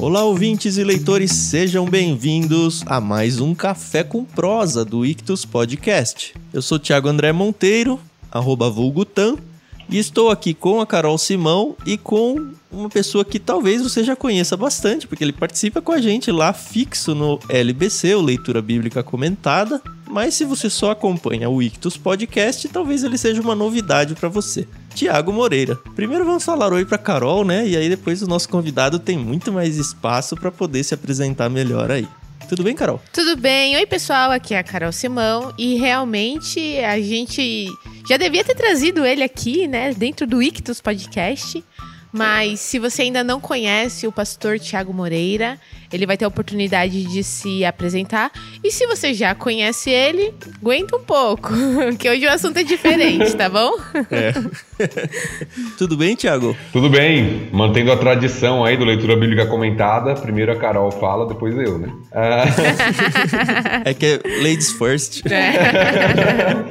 Olá, ouvintes e leitores, sejam bem-vindos a mais um Café com Prosa do Ictus Podcast. Eu sou Thiago André Monteiro, arroba vulgutan, e estou aqui com a Carol Simão e com uma pessoa que talvez você já conheça bastante, porque ele participa com a gente lá fixo no LBC, o Leitura Bíblica Comentada. Mas se você só acompanha o Ictus Podcast, talvez ele seja uma novidade para você. Tiago Moreira. Primeiro vamos falar oi para Carol, né? E aí depois o nosso convidado tem muito mais espaço para poder se apresentar melhor aí. Tudo bem, Carol? Tudo bem. Oi, pessoal. Aqui é a Carol Simão. E realmente a gente já devia ter trazido ele aqui, né? Dentro do Ictus Podcast. Mas se você ainda não conhece o pastor Tiago Moreira, ele vai ter a oportunidade de se apresentar. E se você já conhece ele, aguenta um pouco, que hoje o assunto é diferente, tá bom? É. Tudo bem, Tiago? Tudo bem. Mantendo a tradição aí do leitura bíblica comentada, primeiro a Carol fala, depois eu, né? é que é ladies first. É.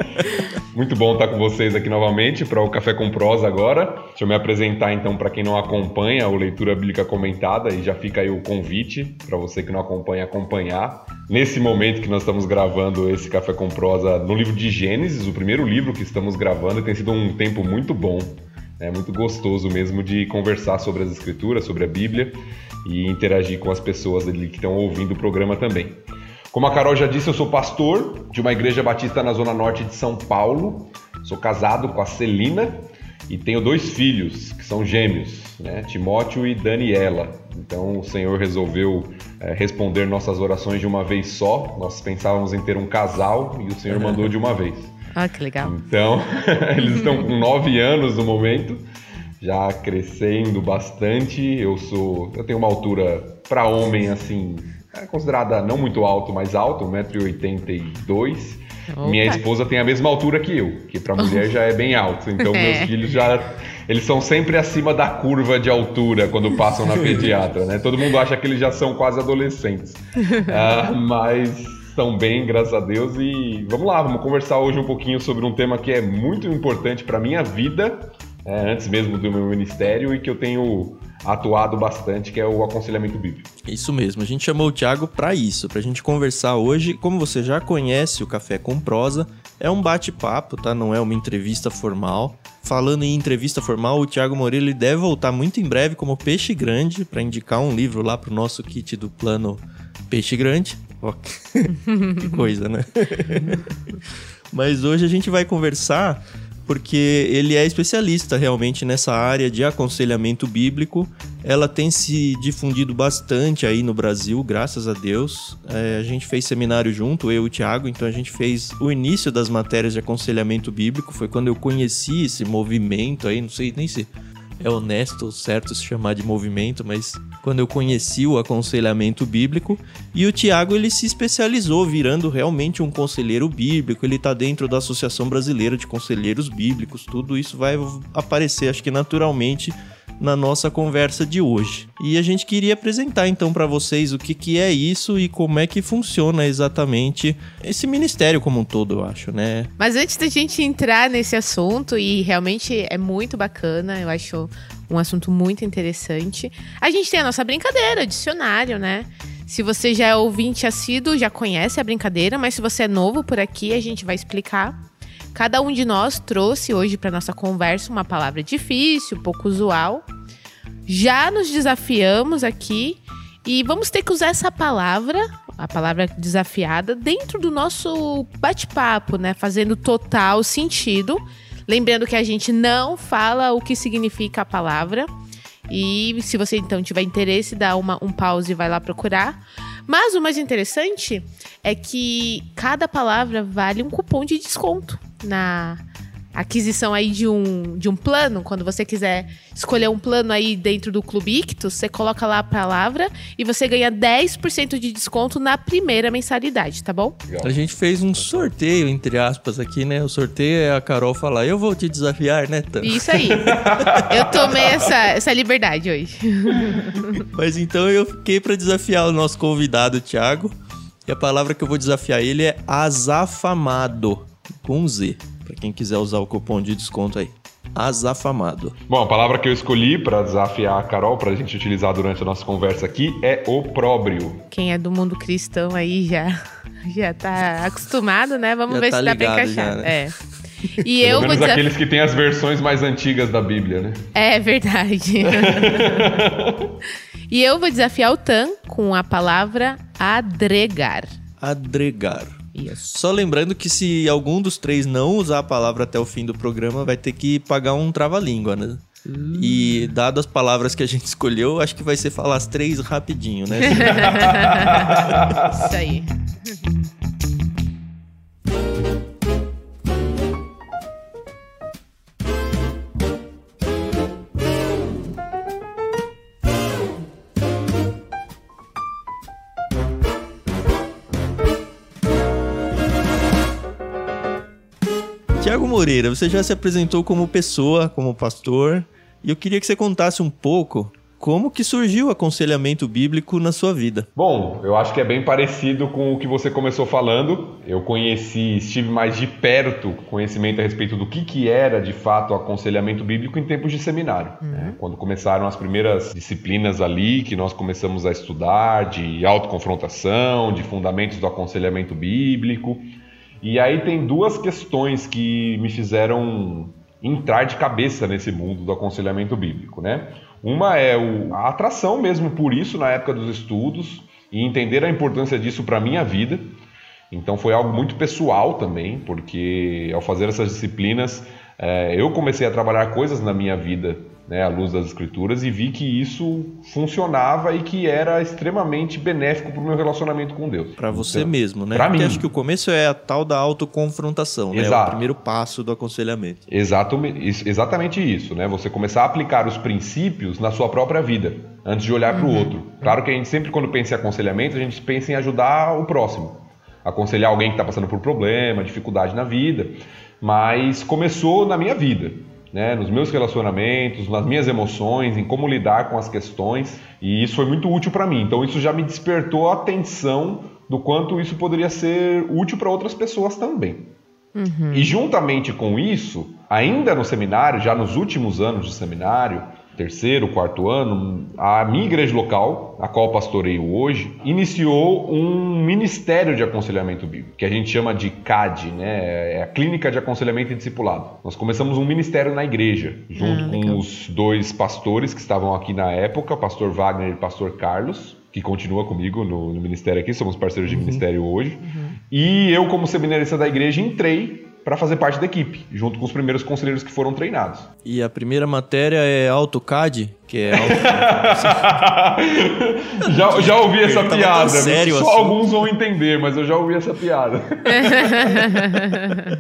Muito bom estar com vocês aqui novamente para o Café com Prosa agora. Deixa eu me apresentar então para quem não acompanha o Leitura Bíblica Comentada e já fica aí o convite para você que não acompanha acompanhar. Nesse momento que nós estamos gravando esse Café com Prosa no livro de Gênesis, o primeiro livro que estamos gravando, tem sido um tempo muito bom. É muito gostoso mesmo de conversar sobre as escrituras, sobre a Bíblia e interagir com as pessoas ali que estão ouvindo o programa também. Como a Carol já disse, eu sou pastor de uma igreja batista na zona norte de São Paulo. Sou casado com a Celina e tenho dois filhos que são gêmeos, né? Timóteo e Daniela. Então o Senhor resolveu é, responder nossas orações de uma vez só. Nós pensávamos em ter um casal e o Senhor mandou de uma vez. Ah, que legal. Então, eles estão com nove anos no momento, já crescendo bastante. Eu sou, eu tenho uma altura para homem assim é considerada não muito alto, mas alto, 1,82m. Minha esposa tem a mesma altura que eu, que para mulher já é bem alto. Então é. meus filhos já eles são sempre acima da curva de altura quando passam na pediatra, né? Todo mundo acha que eles já são quase adolescentes, uh, mas estão bem, graças a Deus. E vamos lá, vamos conversar hoje um pouquinho sobre um tema que é muito importante para minha vida, é, antes mesmo do meu ministério e que eu tenho atuado bastante, que é o aconselhamento bíblico. Isso mesmo, a gente chamou o Thiago para isso, para a gente conversar hoje. Como você já conhece o Café com Prosa, é um bate-papo, tá? Não é uma entrevista formal. Falando em entrevista formal, o Thiago Moreira ele deve voltar muito em breve como Peixe Grande para indicar um livro lá pro nosso kit do plano Peixe Grande. Oh, que coisa, né? Mas hoje a gente vai conversar porque ele é especialista realmente nessa área de aconselhamento bíblico. Ela tem se difundido bastante aí no Brasil, graças a Deus. É, a gente fez seminário junto, eu e o Thiago, então a gente fez o início das matérias de aconselhamento bíblico. Foi quando eu conheci esse movimento aí, não sei nem se é honesto, certo se chamar de movimento, mas quando eu conheci o aconselhamento bíblico e o Tiago ele se especializou virando realmente um conselheiro bíblico, ele está dentro da Associação Brasileira de Conselheiros Bíblicos, tudo isso vai aparecer acho que naturalmente na nossa conversa de hoje. E a gente queria apresentar então para vocês o que, que é isso e como é que funciona exatamente esse ministério como um todo, eu acho, né? Mas antes da gente entrar nesse assunto, e realmente é muito bacana, eu acho um assunto muito interessante, a gente tem a nossa brincadeira, o dicionário, né? Se você já é ouvinte assíduo, já conhece a brincadeira, mas se você é novo por aqui, a gente vai explicar. Cada um de nós trouxe hoje para nossa conversa uma palavra difícil, pouco usual. Já nos desafiamos aqui e vamos ter que usar essa palavra, a palavra desafiada, dentro do nosso bate-papo, né? Fazendo total sentido. Lembrando que a gente não fala o que significa a palavra. E se você então tiver interesse, dá uma, um pause e vai lá procurar. Mas o mais interessante é que cada palavra vale um cupom de desconto na aquisição aí de um, de um plano, quando você quiser escolher um plano aí dentro do Clube Ictus, você coloca lá a palavra e você ganha 10% de desconto na primeira mensalidade, tá bom? A gente fez um sorteio, entre aspas, aqui, né? O sorteio é a Carol falar, eu vou te desafiar, né, Tan? Isso aí. eu tomei essa, essa liberdade hoje. Mas então eu fiquei para desafiar o nosso convidado, Thiago. E a palavra que eu vou desafiar ele é azafamado com Z, para quem quiser usar o cupom de desconto aí. azafamado. Bom, a palavra que eu escolhi para desafiar a Carol, para a gente utilizar durante a nossa conversa aqui, é opróbrio. Quem é do mundo cristão aí já, já tá acostumado, né? Vamos Já ver tá se dá pra ligado encaixar. já, né? É. E Pelo eu menos desaf... aqueles que têm as versões mais antigas da Bíblia, né? É verdade. e eu vou desafiar o Tan com a palavra adregar. Adregar. Isso. Só lembrando que se algum dos três não usar a palavra até o fim do programa, vai ter que pagar um trava-língua, né? E dado as palavras que a gente escolheu, acho que vai ser falar as três rapidinho, né? Isso aí. Moreira, você já se apresentou como pessoa, como pastor, e eu queria que você contasse um pouco como que surgiu o aconselhamento bíblico na sua vida. Bom, eu acho que é bem parecido com o que você começou falando. Eu conheci, estive mais de perto conhecimento a respeito do que, que era de fato o aconselhamento bíblico em tempos de seminário. né? Quando começaram as primeiras disciplinas ali que nós começamos a estudar, de autoconfrontação, de fundamentos do aconselhamento bíblico. E aí tem duas questões que me fizeram entrar de cabeça nesse mundo do aconselhamento bíblico, né? Uma é o- a atração mesmo por isso na época dos estudos e entender a importância disso para minha vida. Então foi algo muito pessoal também, porque ao fazer essas disciplinas eh, eu comecei a trabalhar coisas na minha vida, né, à luz das escrituras, e vi que isso funcionava e que era extremamente benéfico para o meu relacionamento com Deus. Pra você Então, mesmo, né? pra Porque mim. acho que o começo é a tal da autoconfrontação, né? É o Exato. primeiro passo do aconselhamento. Exato, exatamente isso, né? Você começar a aplicar os princípios na sua própria vida, antes de olhar para o outro. Claro que a gente sempre, quando pensa em aconselhamento, a gente pensa em ajudar o próximo. Aconselhar alguém que está passando por problema, dificuldade na vida. Mas começou na minha vida, né? Nos meus relacionamentos, nas minhas emoções, em como lidar com as questões. E isso foi muito útil para mim. Então isso já me despertou a atenção do quanto isso poderia ser útil para outras pessoas também. E juntamente com isso, ainda no seminário, já nos últimos anos de seminário, terceiro, quarto ano, a minha igreja local, a qual pastoreio hoje, iniciou um ministério de aconselhamento bíblico, que a gente chama de CAD, né? É a Clínica de Aconselhamento e Discipulado. Nós começamos um ministério na igreja, junto Ah, com os dois pastores que estavam aqui na época, pastor Wagner e pastor Carlos, que continua comigo no, no ministério aqui, somos parceiros de ministério hoje. E eu, como seminarista da igreja, entrei para fazer parte da equipe, junto com os primeiros conselheiros que foram treinados. E a primeira matéria é AutoCAD, que é já, já ouvi essa piada. sério Só assunto. alguns vão entender, mas eu já ouvi essa piada.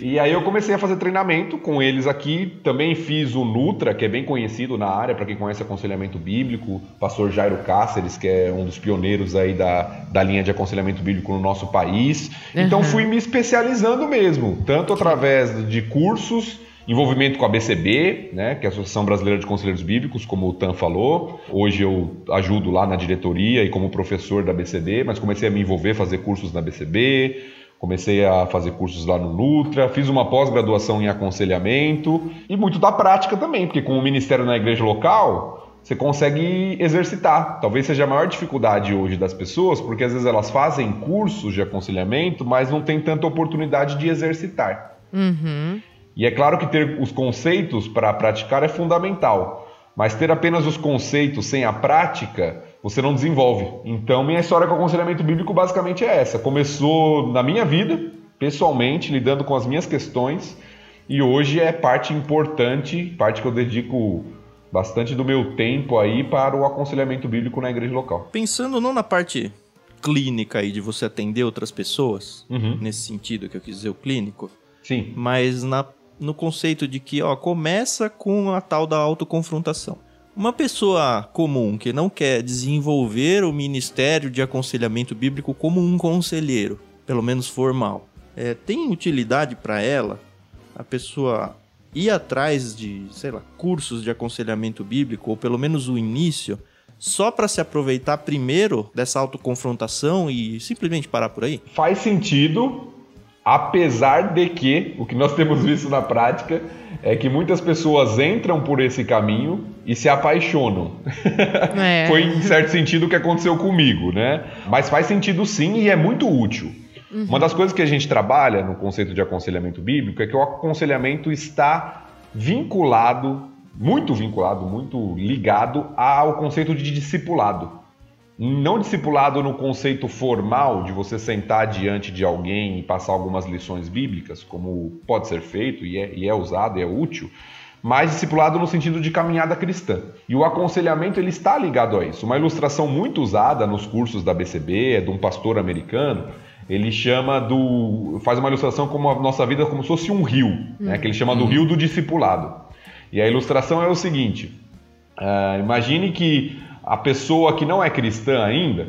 e aí eu comecei a fazer treinamento com eles aqui. Também fiz o Nutra, que é bem conhecido na área, para quem conhece aconselhamento bíblico. Pastor Jairo Cáceres, que é um dos pioneiros aí da, da linha de aconselhamento bíblico no nosso país. Então Uhum. fui me especializando mesmo, tanto através de cursos envolvimento com a BCB, né, que é a Associação Brasileira de Conselheiros Bíblicos, como o Tan falou. Hoje eu ajudo lá na diretoria e como professor da BCB, mas comecei a me envolver, fazer cursos na BCB, comecei a fazer cursos lá no Nutra, fiz uma pós-graduação em aconselhamento e muito da prática também, porque com o ministério na igreja local, você consegue exercitar. Talvez seja a maior dificuldade hoje das pessoas, porque às vezes elas fazem cursos de aconselhamento, mas não tem tanta oportunidade de exercitar. Uhum. E é claro que ter os conceitos para praticar é fundamental, mas ter apenas os conceitos sem a prática, você não desenvolve. Então, minha história com o aconselhamento bíblico basicamente é essa. Começou na minha vida, pessoalmente, lidando com as minhas questões, e hoje é parte importante, parte que eu dedico bastante do meu tempo aí para o aconselhamento bíblico na igreja local. Pensando não na parte clínica aí de você atender outras pessoas, Uhum. nesse sentido que eu quis dizer o clínico, Sim. mas na, no conceito de que, ó, começa com a tal da autoconfrontação. Uma pessoa comum que não quer desenvolver o ministério de aconselhamento bíblico como um conselheiro, pelo menos formal, é, tem utilidade para ela a pessoa ir atrás de, sei lá, cursos de aconselhamento bíblico, ou pelo menos o início, só para se aproveitar primeiro dessa autoconfrontação e simplesmente parar por aí? Faz sentido Apesar de que o que nós temos visto na prática é que muitas pessoas entram por esse caminho e se apaixonam. É. Foi em certo sentido o que aconteceu comigo, né? Mas faz sentido sim e é muito útil. Uhum. Uma das coisas que a gente trabalha no conceito de aconselhamento bíblico é que o aconselhamento está vinculado, muito vinculado, muito ligado ao conceito de discipulado não discipulado no conceito formal de você sentar diante de alguém e passar algumas lições bíblicas, como pode ser feito e é, e é usado e é útil, mas discipulado no sentido de caminhada cristã. E o aconselhamento ele está ligado a isso. Uma ilustração muito usada nos cursos da BCB é de um pastor americano. Ele chama do. faz uma ilustração como a nossa vida como se fosse um rio, hum. né, que ele chama do rio do discipulado. E a ilustração é o seguinte: uh, imagine que a pessoa que não é cristã ainda,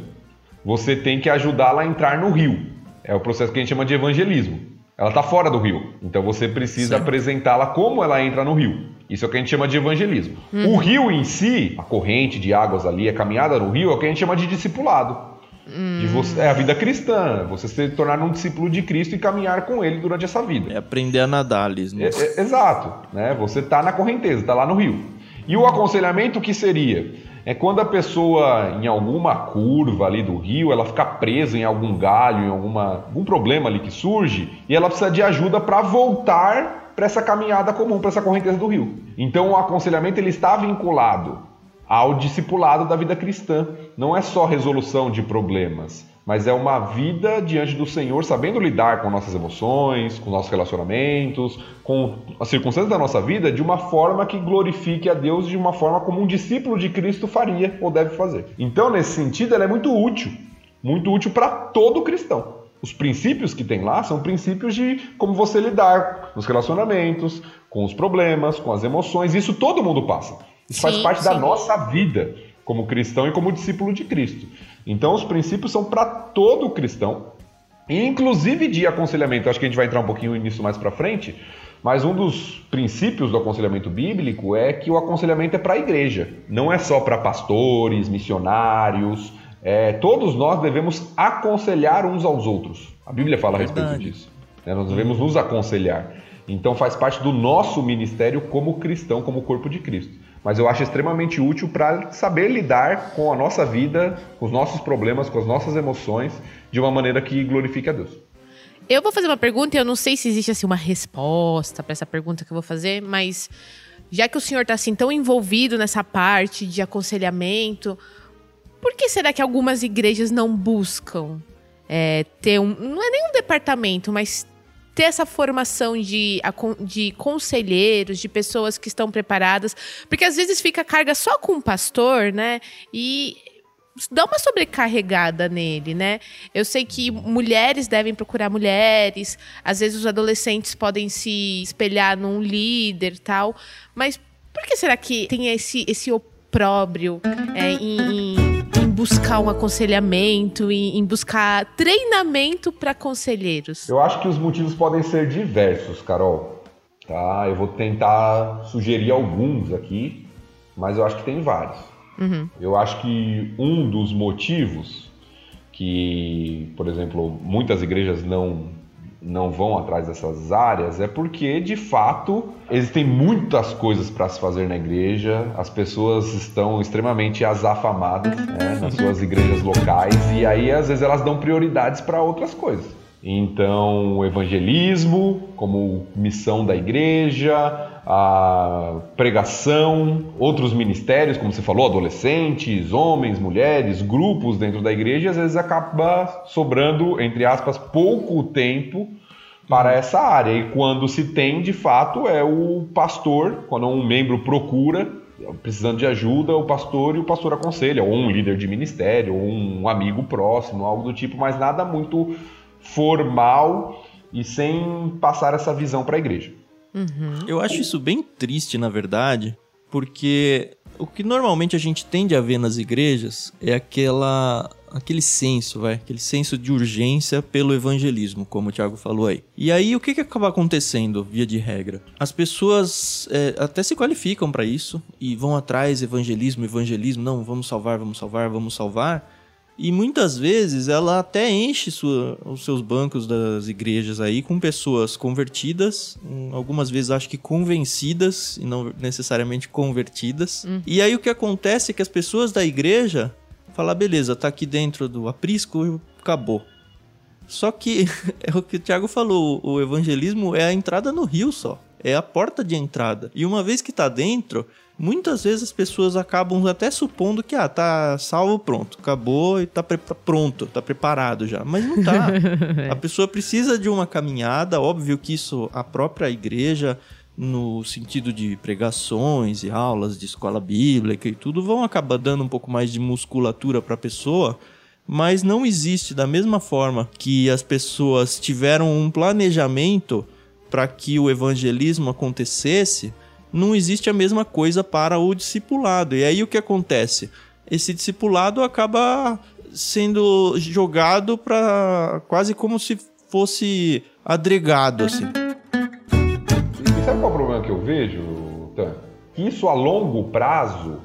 você tem que ajudá-la a entrar no rio. É o processo que a gente chama de evangelismo. Ela está fora do rio, então você precisa apresentá-la como ela entra no rio. Isso é o que a gente chama de evangelismo. Uhum. O rio em si, a corrente de águas ali, a caminhada no rio, é o que a gente chama de discipulado. Hum. De você, é a vida cristã, você se tornar um discípulo de Cristo e caminhar com Ele durante essa vida. É aprender a nadar, Liz. É, é, exato, né? Você está na correnteza, está lá no rio. E o aconselhamento que seria? É quando a pessoa, em alguma curva ali do rio, ela fica presa em algum galho, em alguma, algum problema ali que surge, e ela precisa de ajuda para voltar para essa caminhada comum, para essa correnteza do rio. Então o aconselhamento ele está vinculado ao discipulado da vida cristã. Não é só resolução de problemas, mas é uma vida diante do Senhor, sabendo lidar com nossas emoções, com nossos relacionamentos, com as circunstâncias da nossa vida de uma forma que glorifique a Deus de uma forma como um discípulo de Cristo faria ou deve fazer. Então, nesse sentido, ela é muito útil, muito útil para todo cristão. Os princípios que tem lá são princípios de como você lidar nos relacionamentos, com os problemas, com as emoções. Isso todo mundo passa. Isso sim, faz parte sim. da nossa vida como cristão e como discípulo de Cristo. Então, os princípios são para todo cristão, inclusive de aconselhamento. Acho que a gente vai entrar um pouquinho nisso mais para frente, mas um dos princípios do aconselhamento bíblico é que o aconselhamento é para a igreja, não é só para pastores, missionários. É, todos nós devemos aconselhar uns aos outros. A Bíblia fala a respeito disso. Né? Nós devemos nos aconselhar. Então faz parte do nosso ministério como cristão, como corpo de Cristo mas eu acho extremamente útil para saber lidar com a nossa vida, com os nossos problemas, com as nossas emoções, de uma maneira que glorifique a Deus. Eu vou fazer uma pergunta e eu não sei se existe assim uma resposta para essa pergunta que eu vou fazer, mas já que o senhor está assim tão envolvido nessa parte de aconselhamento, por que será que algumas igrejas não buscam é, ter um, não é nem um departamento, mas ter essa formação de, de conselheiros, de pessoas que estão preparadas, porque às vezes fica carga só com o pastor, né? E dá uma sobrecarregada nele, né? Eu sei que mulheres devem procurar mulheres, às vezes os adolescentes podem se espelhar num líder tal, mas por que será que tem esse, esse opróbrio é, em, em buscar um aconselhamento, em, em buscar treinamento para conselheiros? Eu acho que os motivos podem ser diversos, Carol. Tá? Eu vou tentar sugerir alguns aqui, mas eu acho que tem vários. Uhum. Eu acho que um dos motivos que, por exemplo, muitas igrejas não não vão atrás dessas áreas é porque, de fato, existem muitas coisas para se fazer na igreja, as pessoas estão extremamente azafamadas né, nas suas igrejas locais e aí, às vezes, elas dão prioridades para outras coisas. Então, o evangelismo como missão da igreja, a pregação, outros ministérios, como você falou, adolescentes, homens, mulheres, grupos dentro da igreja, e às vezes acaba sobrando, entre aspas, pouco tempo para uhum. essa área. E quando se tem, de fato, é o pastor, quando um membro procura, precisando de ajuda, o pastor e o pastor aconselha, ou um líder de ministério, ou um amigo próximo, algo do tipo, mas nada muito formal e sem passar essa visão para a igreja. Uhum. Eu acho isso bem triste, na verdade, porque o que normalmente a gente tende a ver nas igrejas é aquela aquele senso, vai, aquele senso de urgência pelo evangelismo, como o Thiago falou aí. E aí o que que acaba acontecendo, via de regra? As pessoas é, até se qualificam para isso e vão atrás evangelismo, evangelismo, não, vamos salvar, vamos salvar, vamos salvar. E muitas vezes ela até enche sua, os seus bancos das igrejas aí com pessoas convertidas, hum, algumas vezes acho que convencidas e não necessariamente convertidas. Uhum. E aí o que acontece é que as pessoas da igreja falam, beleza, tá aqui dentro do aprisco, acabou. Só que é o que o Tiago falou, o evangelismo é a entrada no rio só. É a porta de entrada. E uma vez que tá dentro, muitas vezes as pessoas acabam até supondo que ah, tá salvo, pronto, acabou e tá pronto, tá preparado já. Mas não tá. a pessoa precisa de uma caminhada, óbvio que isso a própria igreja no sentido de pregações e aulas de escola bíblica e tudo vão acabar dando um pouco mais de musculatura para a pessoa, mas não existe da mesma forma que as pessoas tiveram um planejamento para que o evangelismo acontecesse, não existe a mesma coisa para o discipulado. E aí o que acontece? Esse discipulado acaba sendo jogado para quase como se fosse adregado assim. E sabe qual é o problema que eu vejo, Tan? Que isso a longo prazo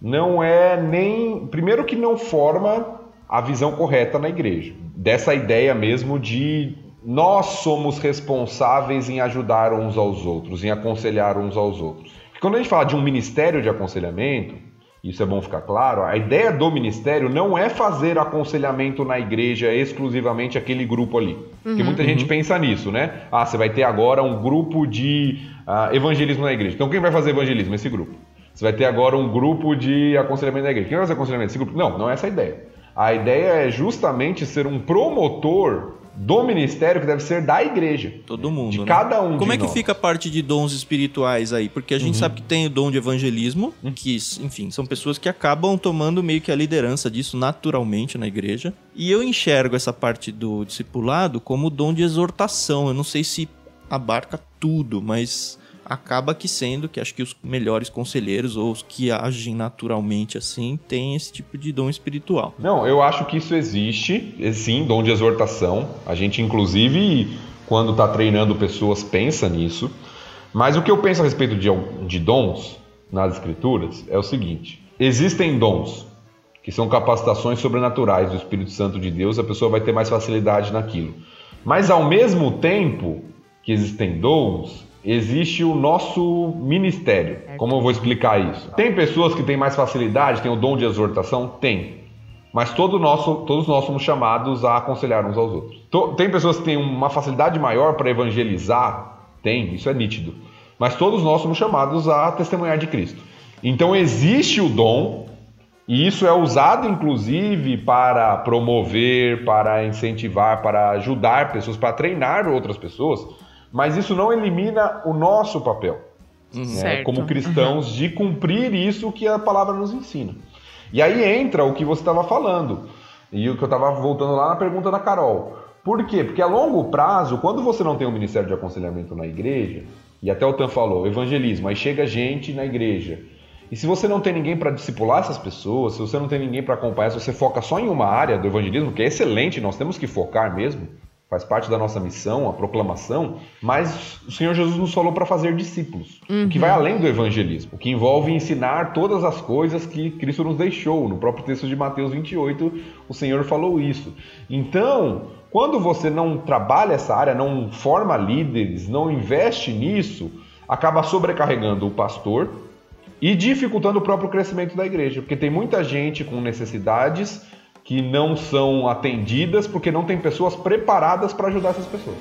não é nem. Primeiro, que não forma a visão correta na igreja. Dessa ideia mesmo de nós somos responsáveis em ajudar uns aos outros, em aconselhar uns aos outros. quando a gente fala de um ministério de aconselhamento, isso é bom ficar claro, a ideia do ministério não é fazer aconselhamento na igreja exclusivamente aquele grupo ali. Uhum, Porque muita uhum. gente pensa nisso, né? Ah, você vai ter agora um grupo de uh, evangelismo na igreja. Então quem vai fazer evangelismo? Esse grupo. Você vai ter agora um grupo de aconselhamento na igreja. Quem vai fazer aconselhamento? Esse grupo. Não, não é essa a ideia. A ideia é justamente ser um promotor do ministério que deve ser da igreja. Todo mundo. De né? cada um. Como é que nós. fica a parte de dons espirituais aí? Porque a gente uhum. sabe que tem o dom de evangelismo, uhum. que, enfim, são pessoas que acabam tomando meio que a liderança disso naturalmente na igreja. E eu enxergo essa parte do discipulado como dom de exortação. Eu não sei se abarca tudo, mas acaba que sendo que acho que os melhores conselheiros ou os que agem naturalmente assim têm esse tipo de dom espiritual. Não, eu acho que isso existe, sim, dom de exortação. A gente inclusive quando está treinando pessoas pensa nisso. Mas o que eu penso a respeito de, de dons nas escrituras é o seguinte: existem dons que são capacitações sobrenaturais do Espírito Santo de Deus, a pessoa vai ter mais facilidade naquilo. Mas ao mesmo tempo que existem dons, existe o nosso ministério. Como eu vou explicar isso? Tem pessoas que têm mais facilidade, têm o dom de exortação? Tem. Mas todo nosso, todos nós somos chamados a aconselhar uns aos outros. Tem pessoas que têm uma facilidade maior para evangelizar? Tem, isso é nítido. Mas todos nós somos chamados a testemunhar de Cristo. Então existe o dom, e isso é usado inclusive para promover, para incentivar, para ajudar pessoas, para treinar outras pessoas mas isso não elimina o nosso papel, uhum. né, como cristãos, uhum. de cumprir isso que a palavra nos ensina. E aí entra o que você estava falando, e o que eu estava voltando lá na pergunta da Carol. Por quê? Porque a longo prazo, quando você não tem um ministério de aconselhamento na igreja, e até o Tan falou, evangelismo, aí chega gente na igreja. E se você não tem ninguém para discipular essas pessoas, se você não tem ninguém para acompanhar, se você foca só em uma área do evangelismo, que é excelente, nós temos que focar mesmo, faz parte da nossa missão, a proclamação, mas o Senhor Jesus nos falou para fazer discípulos, uhum. o que vai uhum. além do evangelismo, o que envolve ensinar todas as coisas que Cristo nos deixou. No próprio texto de Mateus 28, o Senhor falou isso. Então, quando você não trabalha essa área, não forma líderes, não investe nisso, acaba sobrecarregando o pastor e dificultando o próprio crescimento da igreja, porque tem muita gente com necessidades que não são atendidas porque não tem pessoas preparadas para ajudar essas pessoas.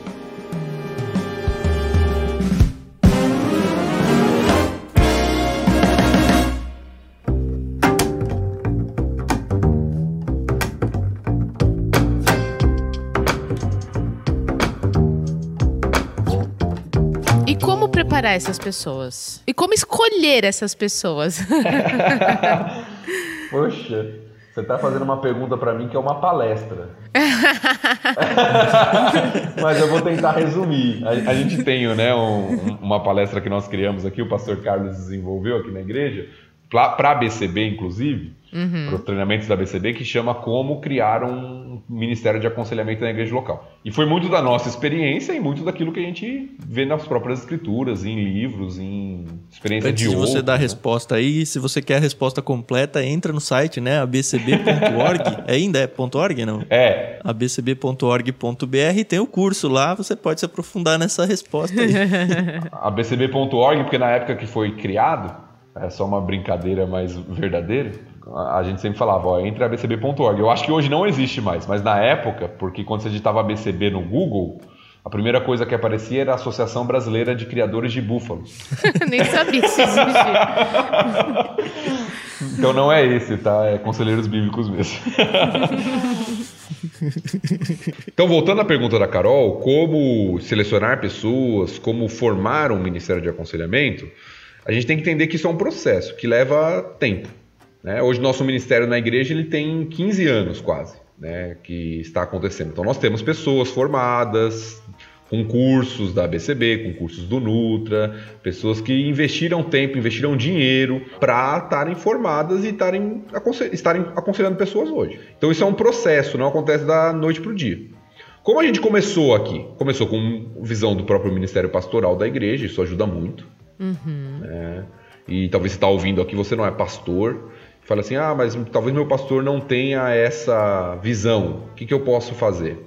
E como preparar essas pessoas? E como escolher essas pessoas? Poxa, você está fazendo uma pergunta para mim que é uma palestra. Mas eu vou tentar resumir. A, a gente tem né, um, uma palestra que nós criamos aqui, o pastor Carlos desenvolveu aqui na igreja, para a BCB, inclusive, uhum. para os treinamentos da BCB, que chama Como Criar um Ministério de Aconselhamento na Igreja Local. E foi muito da nossa experiência e muito daquilo que a gente vê nas próprias escrituras, em livros, em experiência Antes de, de outros. você dar a né? resposta aí, se você quer a resposta completa, entra no site, né? abcb.org. é ainda é .org, não? É. abcb.org.br tem o curso lá, você pode se aprofundar nessa resposta aí. abcb.org, porque na época que foi criado, é só uma brincadeira mais verdadeira. A gente sempre falava, ó, entre abcb.org. Eu acho que hoje não existe mais, mas na época, porque quando você digitava ABCB no Google, a primeira coisa que aparecia era a Associação Brasileira de Criadores de Búfalos. Nem sabia que isso existia. então não é esse, tá? É Conselheiros Bíblicos mesmo. então, voltando à pergunta da Carol, como selecionar pessoas, como formar um ministério de aconselhamento, a gente tem que entender que isso é um processo que leva tempo. Né? Hoje, nosso ministério na igreja ele tem 15 anos quase né, que está acontecendo. Então, nós temos pessoas formadas, com cursos da BCB, com cursos do Nutra, pessoas que investiram tempo, investiram dinheiro para estarem formadas e estarem, estarem aconselhando pessoas hoje. Então, isso é um processo, não acontece da noite para o dia. Como a gente começou aqui? Começou com visão do próprio Ministério Pastoral da igreja, isso ajuda muito. Uhum. É, e talvez você está ouvindo aqui, você não é pastor, fala assim, ah, mas talvez meu pastor não tenha essa visão, o que, que eu posso fazer?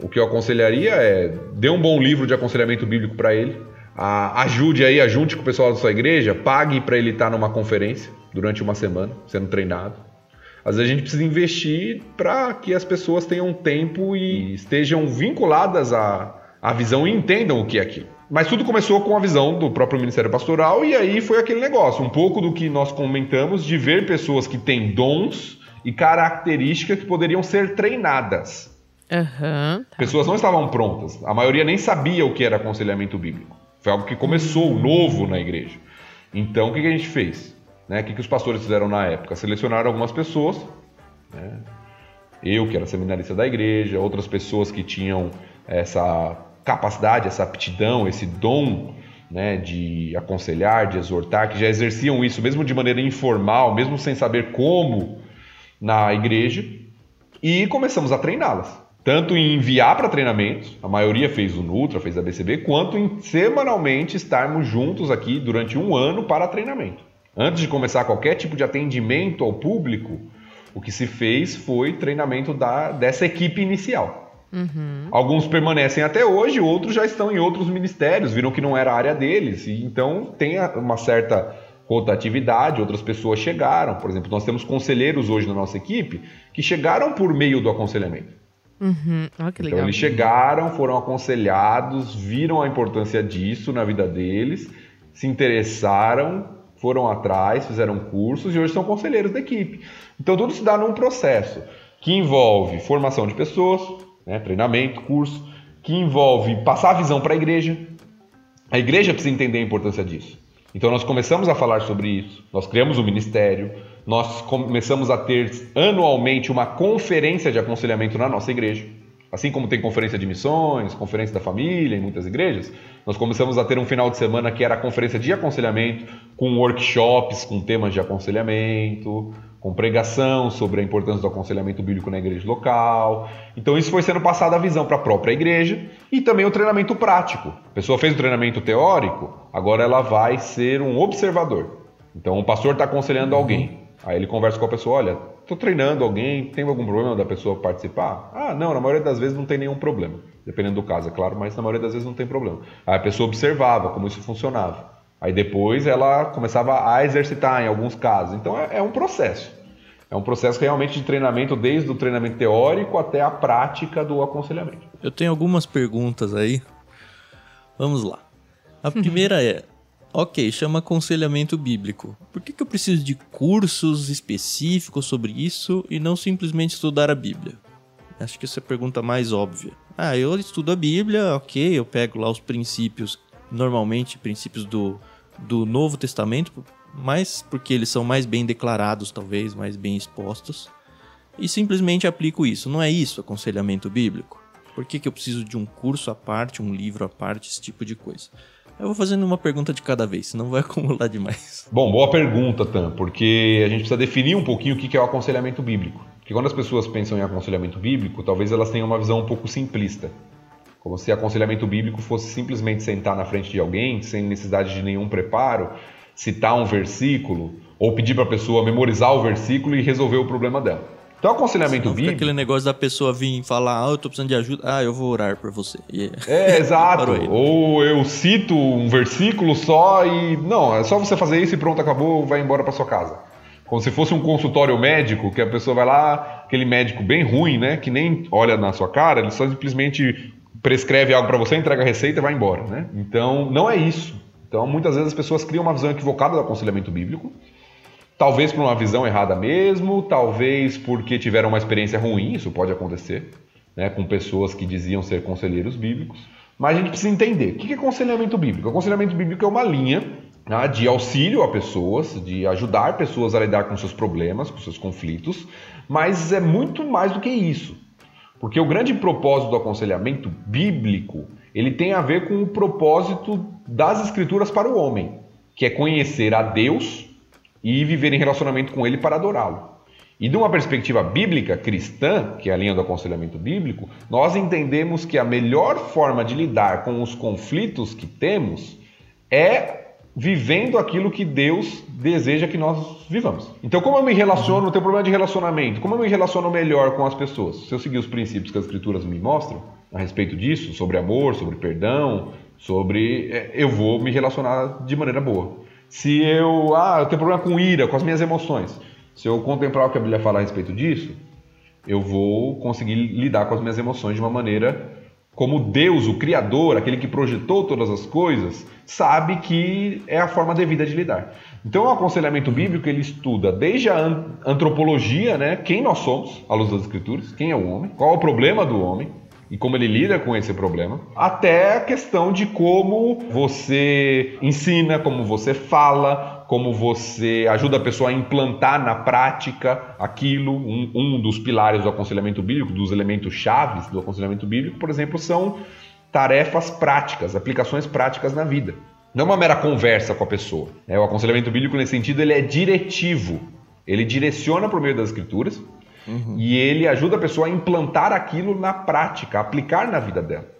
O que eu aconselharia é, dê um bom livro de aconselhamento bíblico para ele, ajude aí, ajunte com o pessoal da sua igreja, pague para ele estar numa conferência durante uma semana, sendo treinado. Às vezes a gente precisa investir para que as pessoas tenham tempo e estejam vinculadas à, à visão e entendam o que é aquilo. Mas tudo começou com a visão do próprio Ministério Pastoral e aí foi aquele negócio, um pouco do que nós comentamos de ver pessoas que têm dons e características que poderiam ser treinadas. Uhum. Pessoas não estavam prontas. A maioria nem sabia o que era aconselhamento bíblico. Foi algo que começou novo na igreja. Então, o que a gente fez? Né? O que os pastores fizeram na época? Selecionaram algumas pessoas. Né? Eu, que era seminarista da igreja, outras pessoas que tinham essa capacidade, essa aptidão, esse dom né, de aconselhar, de exortar, que já exerciam isso mesmo de maneira informal, mesmo sem saber como na igreja, e começamos a treiná-las. Tanto em enviar para treinamentos, a maioria fez o Nutra, fez a BCB, quanto em semanalmente estarmos juntos aqui durante um ano para treinamento. Antes de começar qualquer tipo de atendimento ao público, o que se fez foi treinamento da, dessa equipe inicial. Uhum. Alguns permanecem até hoje, outros já estão em outros ministérios, viram que não era a área deles, e então tem uma certa rotatividade, outras pessoas chegaram. Por exemplo, nós temos conselheiros hoje na nossa equipe que chegaram por meio do aconselhamento. Uhum. Oh, então eles chegaram, foram aconselhados, viram a importância disso na vida deles, se interessaram, foram atrás, fizeram cursos e hoje são conselheiros da equipe. Então tudo se dá num processo que envolve formação de pessoas, né, treinamento, curso, que envolve passar a visão para a igreja. A igreja precisa entender a importância disso. Então nós começamos a falar sobre isso, nós criamos o um ministério, nós começamos a ter anualmente uma conferência de aconselhamento na nossa igreja. Assim como tem conferência de missões, conferência da família em muitas igrejas, nós começamos a ter um final de semana que era conferência de aconselhamento, com workshops com temas de aconselhamento, com pregação sobre a importância do aconselhamento bíblico na igreja local. Então isso foi sendo passado a visão para a própria igreja e também o treinamento prático. A pessoa fez o treinamento teórico, agora ela vai ser um observador. Então o pastor está aconselhando alguém. Aí ele conversa com a pessoa, olha, estou treinando alguém, tem algum problema da pessoa participar? Ah, não, na maioria das vezes não tem nenhum problema. Dependendo do caso, é claro, mas na maioria das vezes não tem problema. Aí a pessoa observava como isso funcionava. Aí depois ela começava a exercitar em alguns casos. Então é, é um processo. É um processo realmente de treinamento, desde o treinamento teórico até a prática do aconselhamento. Eu tenho algumas perguntas aí. Vamos lá. A primeira é: ok, chama aconselhamento bíblico. Por que, que eu preciso de cursos específicos sobre isso e não simplesmente estudar a Bíblia? Acho que essa é a pergunta mais óbvia. Ah, eu estudo a Bíblia, ok, eu pego lá os princípios, normalmente princípios do, do Novo Testamento, mas porque eles são mais bem declarados, talvez, mais bem expostos, e simplesmente aplico isso. Não é isso aconselhamento bíblico? Por que, que eu preciso de um curso à parte, um livro à parte, esse tipo de coisa? Eu vou fazendo uma pergunta de cada vez, senão vai acumular demais. Bom, boa pergunta, Tan, porque a gente precisa definir um pouquinho o que é o aconselhamento bíblico. Porque quando as pessoas pensam em aconselhamento bíblico, talvez elas tenham uma visão um pouco simplista. Como se aconselhamento bíblico fosse simplesmente sentar na frente de alguém, sem necessidade de nenhum preparo, citar um versículo, ou pedir para a pessoa memorizar o versículo e resolver o problema dela. Então, aconselhamento Senão bíblico. aquele negócio da pessoa vir falar, ah, eu tô precisando de ajuda, ah, eu vou orar por você. E... É, exato. Ou eu cito um versículo só e. Não, é só você fazer isso e pronto, acabou, vai embora para sua casa. Como se fosse um consultório médico, que a pessoa vai lá, aquele médico bem ruim, né? Que nem olha na sua cara, ele só simplesmente prescreve algo para você, entrega a receita e vai embora, né? Então, não é isso. Então, muitas vezes as pessoas criam uma visão equivocada do aconselhamento bíblico, talvez por uma visão errada mesmo, talvez porque tiveram uma experiência ruim, isso pode acontecer, né, com pessoas que diziam ser conselheiros bíblicos. Mas a gente precisa entender o que é aconselhamento bíblico. O aconselhamento bíblico é uma linha né, de auxílio a pessoas, de ajudar pessoas a lidar com seus problemas, com seus conflitos, mas é muito mais do que isso. Porque o grande propósito do aconselhamento bíblico, ele tem a ver com o propósito das escrituras para o homem, que é conhecer a Deus e viver em relacionamento com ele para adorá-lo. E de uma perspectiva bíblica cristã, que é a linha do aconselhamento bíblico, nós entendemos que a melhor forma de lidar com os conflitos que temos é vivendo aquilo que Deus deseja que nós vivamos. Então, como eu me relaciono, tem problema de relacionamento, como eu me relaciono melhor com as pessoas? Se eu seguir os princípios que as escrituras me mostram a respeito disso, sobre amor, sobre perdão, sobre é, eu vou me relacionar de maneira boa. Se eu, ah, eu tenho problema com ira, com as minhas emoções. Se eu contemplar o que a Bíblia fala a respeito disso, eu vou conseguir lidar com as minhas emoções de uma maneira como Deus, o Criador, aquele que projetou todas as coisas, sabe que é a forma devida de lidar. Então, o aconselhamento bíblico ele estuda desde a antropologia, né, quem nós somos, à luz das Escrituras, quem é o homem, qual é o problema do homem e como ele lida com esse problema, até a questão de como você ensina, como você fala, como você ajuda a pessoa a implantar na prática aquilo. Um, um dos pilares do aconselhamento bíblico, dos elementos chaves do aconselhamento bíblico, por exemplo, são tarefas práticas, aplicações práticas na vida. Não é uma mera conversa com a pessoa. É, o aconselhamento bíblico, nesse sentido, ele é diretivo. Ele direciona por meio das escrituras uhum. e ele ajuda a pessoa a implantar aquilo na prática, aplicar na vida dela.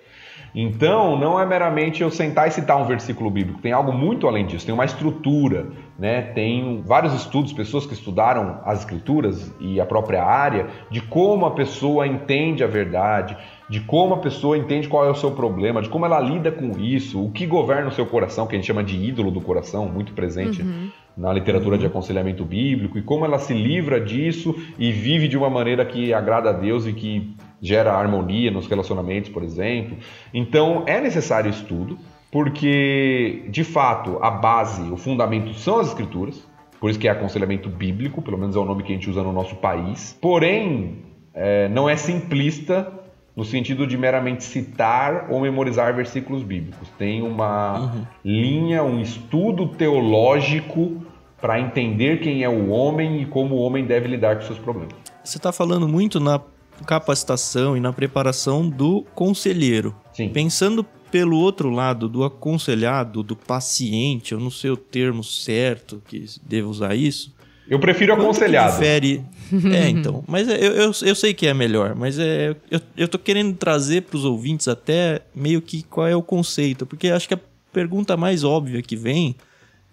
Então, não é meramente eu sentar e citar um versículo bíblico, tem algo muito além disso, tem uma estrutura, né? tem vários estudos, pessoas que estudaram as escrituras e a própria área, de como a pessoa entende a verdade, de como a pessoa entende qual é o seu problema, de como ela lida com isso, o que governa o seu coração, que a gente chama de ídolo do coração, muito presente uhum. na literatura de aconselhamento bíblico, e como ela se livra disso e vive de uma maneira que agrada a Deus e que gera harmonia nos relacionamentos, por exemplo. Então é necessário estudo, porque de fato a base, o fundamento são as escrituras, por isso que é aconselhamento bíblico, pelo menos é o nome que a gente usa no nosso país. Porém, é, não é simplista no sentido de meramente citar ou memorizar versículos bíblicos. Tem uma uhum. linha, um estudo teológico para entender quem é o homem e como o homem deve lidar com seus problemas. Você está falando muito na capacitação e na preparação do conselheiro. Sim. Pensando pelo outro lado do aconselhado, do paciente, eu não sei o termo certo que devo usar isso. Eu prefiro aconselhado. Difere... é, então. Mas é, eu, eu, eu, sei que é melhor, mas é, eu, eu tô querendo trazer para os ouvintes até meio que qual é o conceito, porque acho que a pergunta mais óbvia que vem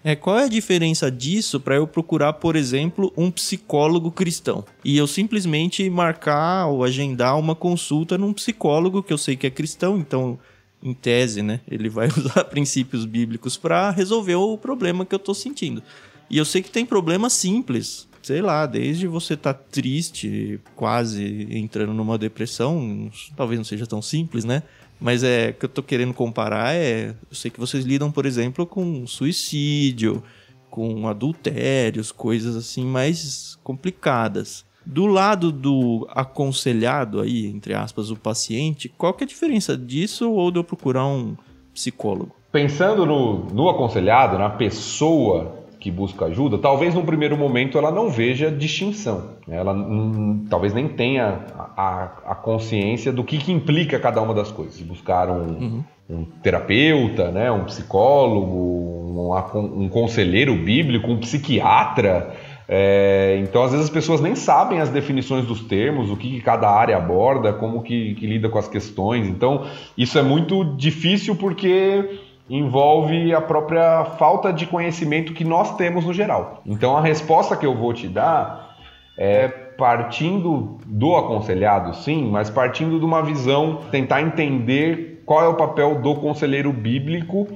é, qual é a diferença disso para eu procurar, por exemplo, um psicólogo cristão? E eu simplesmente marcar ou agendar uma consulta num psicólogo que eu sei que é cristão, então, em tese, né, ele vai usar princípios bíblicos para resolver o problema que eu estou sentindo. E eu sei que tem problemas simples, sei lá, desde você estar tá triste, quase entrando numa depressão, talvez não seja tão simples, né? Mas é o que eu tô querendo comparar é. Eu sei que vocês lidam, por exemplo, com suicídio, com adultérios, coisas assim mais complicadas. Do lado do aconselhado aí, entre aspas, o paciente, qual que é a diferença disso ou de eu procurar um psicólogo? Pensando no, no aconselhado, na pessoa que busca ajuda, talvez no primeiro momento ela não veja distinção. Né? Ela hum, talvez nem tenha a, a, consciência do que, que, implica cada uma das coisas. Buscar um, uhum. um terapeuta, né? um psicólogo, um, um conselheiro bíblico, um psiquiatra. É, então, às vezes, as pessoas nem sabem as definições dos termos, o que, que cada área aborda, como que, que, lida com as questões. Então, isso é muito difícil porque envolve a própria falta de conhecimento que nós temos no geral. Então, a resposta que eu vou te dar é partindo do aconselhado, sim, mas partindo de uma visão, tentar entender qual é o papel do conselheiro bíblico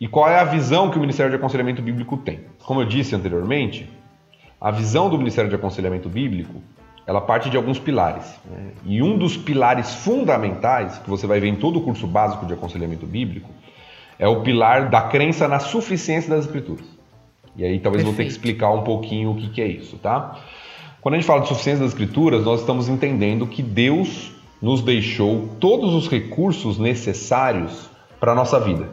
e qual é a visão que o Ministério de Aconselhamento Bíblico tem. Como eu disse anteriormente, a visão do Ministério de Aconselhamento Bíblico ela parte de alguns pilares. Né? E um dos pilares fundamentais, que você vai ver em todo o curso básico de aconselhamento bíblico, é o pilar da crença na suficiência das Escrituras. E aí talvez Perfeito. vou ter que explicar um pouquinho o que, que é isso, tá? Quando a gente fala de suficiência das Escrituras, nós estamos entendendo que Deus nos deixou todos os recursos necessários para a nossa vida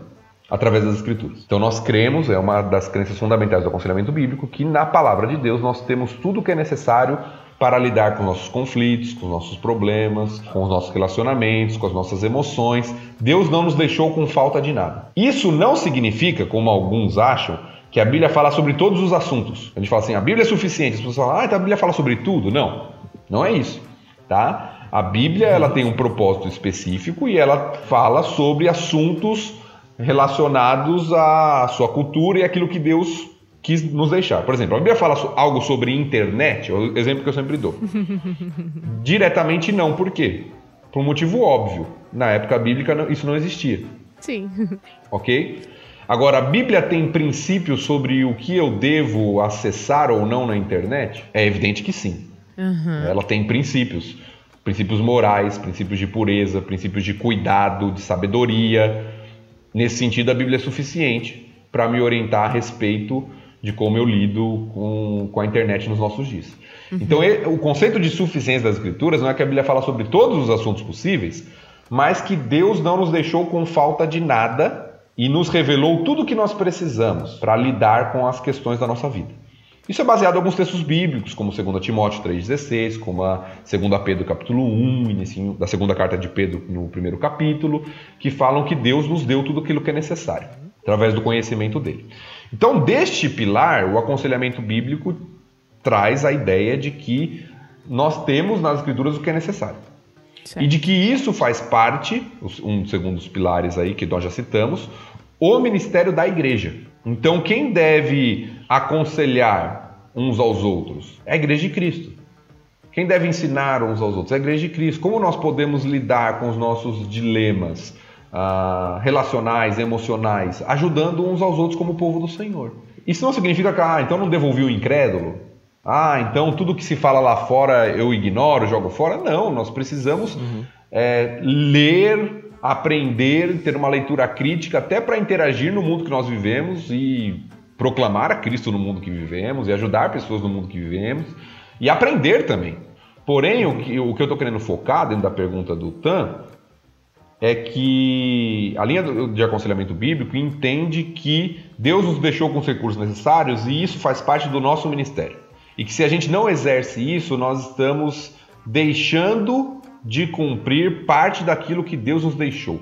através das Escrituras. Então nós cremos, é uma das crenças fundamentais do aconselhamento bíblico, que na palavra de Deus nós temos tudo o que é necessário para lidar com nossos conflitos, com nossos problemas, com os nossos relacionamentos, com as nossas emoções. Deus não nos deixou com falta de nada. Isso não significa, como alguns acham, que a Bíblia fala sobre todos os assuntos. A gente fala assim, a Bíblia é suficiente. As pessoas falam, ah, então a Bíblia fala sobre tudo. Não, não é isso, tá? A Bíblia ela tem um propósito específico e ela fala sobre assuntos relacionados à sua cultura e aquilo que Deus quis nos deixar. Por exemplo, a Bíblia fala algo sobre internet, é o exemplo que eu sempre dou. Diretamente não, por quê? Por um motivo óbvio. Na época bíblica isso não existia. Sim. Ok? Agora, a Bíblia tem princípios sobre o que eu devo acessar ou não na internet? É evidente que sim. Uhum. Ela tem princípios. Princípios morais, princípios de pureza, princípios de cuidado, de sabedoria Nesse sentido, a Bíblia é suficiente para me orientar a respeito de como eu lido com, com a internet nos nossos dias. Uhum. Então, o conceito de suficiência das Escrituras não é que a Bíblia fala sobre todos os assuntos possíveis, mas que Deus não nos deixou com falta de nada e nos revelou tudo o que nós precisamos para lidar com as questões da nossa vida. Isso é baseado em alguns textos bíblicos, como 2 Timóteo 3,16, como a 2 Pedro capítulo 1, início da segunda carta de Pedro no primeiro capítulo, que falam que Deus nos deu tudo aquilo que é necessário, através do conhecimento dele. Então, deste pilar, o aconselhamento bíblico traz a ideia de que nós temos nas escrituras o que é necessário. E de que isso faz parte, um segundo os pilares aí que nós já citamos, o ministério da igreja. Então, quem deve aconselhar uns aos outros? É a igreja de Cristo. Quem deve ensinar uns aos outros? É a igreja de Cristo. Como nós podemos lidar com os nossos dilemas uh, relacionais, emocionais, ajudando uns aos outros como povo do Senhor? Isso não significa que, ah, então não devolvi o incrédulo? Ah, então tudo que se fala lá fora eu ignoro, jogo fora? Não, nós precisamos uhum. é, ler aprender, ter uma leitura crítica, até para interagir no mundo que nós vivemos e proclamar a Cristo no mundo que vivemos e ajudar pessoas no mundo que vivemos e aprender também. Porém, o que, o que eu estou querendo focar dentro da pergunta do Tan é que a linha de aconselhamento bíblico entende que Deus nos deixou com os recursos necessários e isso faz parte do nosso ministério. E que se a gente não exerce isso, nós estamos deixando de cumprir parte daquilo que Deus nos deixou.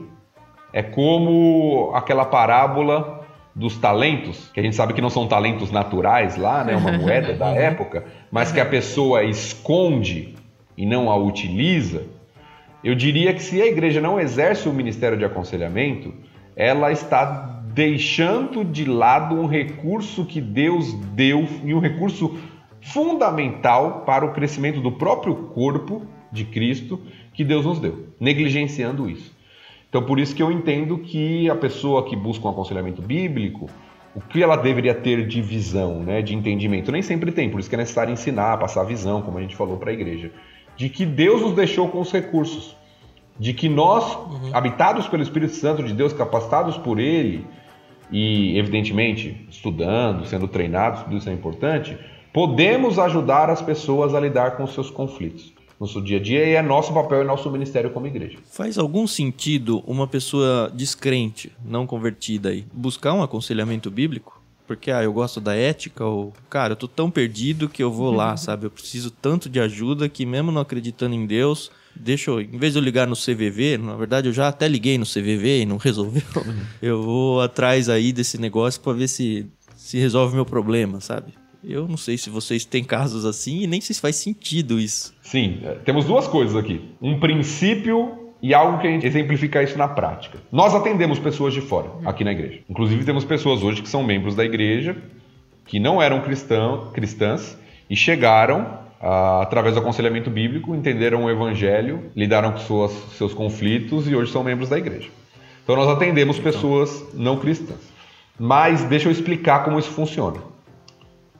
É como aquela parábola dos talentos, que a gente sabe que não são talentos naturais lá, né, uma moeda da época, mas que a pessoa esconde e não a utiliza. Eu diria que se a igreja não exerce o ministério de aconselhamento, ela está deixando de lado um recurso que Deus deu e um recurso fundamental para o crescimento do próprio corpo de Cristo que Deus nos deu, negligenciando isso. Então, por isso que eu entendo que a pessoa que busca um aconselhamento bíblico, o que ela deveria ter de visão, né, de entendimento, nem sempre tem, por isso que é necessário ensinar, passar visão, como a gente falou para a igreja, de que Deus nos deixou com os recursos, de que nós, uhum. habitados pelo Espírito Santo de Deus, capacitados por Ele, e evidentemente estudando, sendo treinados, tudo isso é importante, podemos ajudar as pessoas a lidar com os seus conflitos no seu dia a dia e é nosso papel e nosso ministério como igreja. Faz algum sentido uma pessoa descrente, não convertida aí, buscar um aconselhamento bíblico? Porque ah, eu gosto da ética, ou cara, eu tô tão perdido que eu vou lá, sabe? Eu preciso tanto de ajuda que mesmo não acreditando em Deus, deixa eu, em vez de eu ligar no CVV, na verdade eu já até liguei no CVV e não resolveu. Eu vou atrás aí desse negócio para ver se se resolve meu problema, sabe? Eu não sei se vocês têm casos assim e nem se faz sentido isso. Sim, é, temos duas coisas aqui. Um princípio e algo que a gente exemplifica isso na prática. Nós atendemos pessoas de fora aqui na igreja. Inclusive temos pessoas hoje que são membros da igreja que não eram cristão, cristãs e chegaram ah, através do aconselhamento bíblico, entenderam o evangelho, lidaram com suas, seus conflitos e hoje são membros da igreja. Então nós atendemos pessoas não cristãs. Mas deixa eu explicar como isso funciona.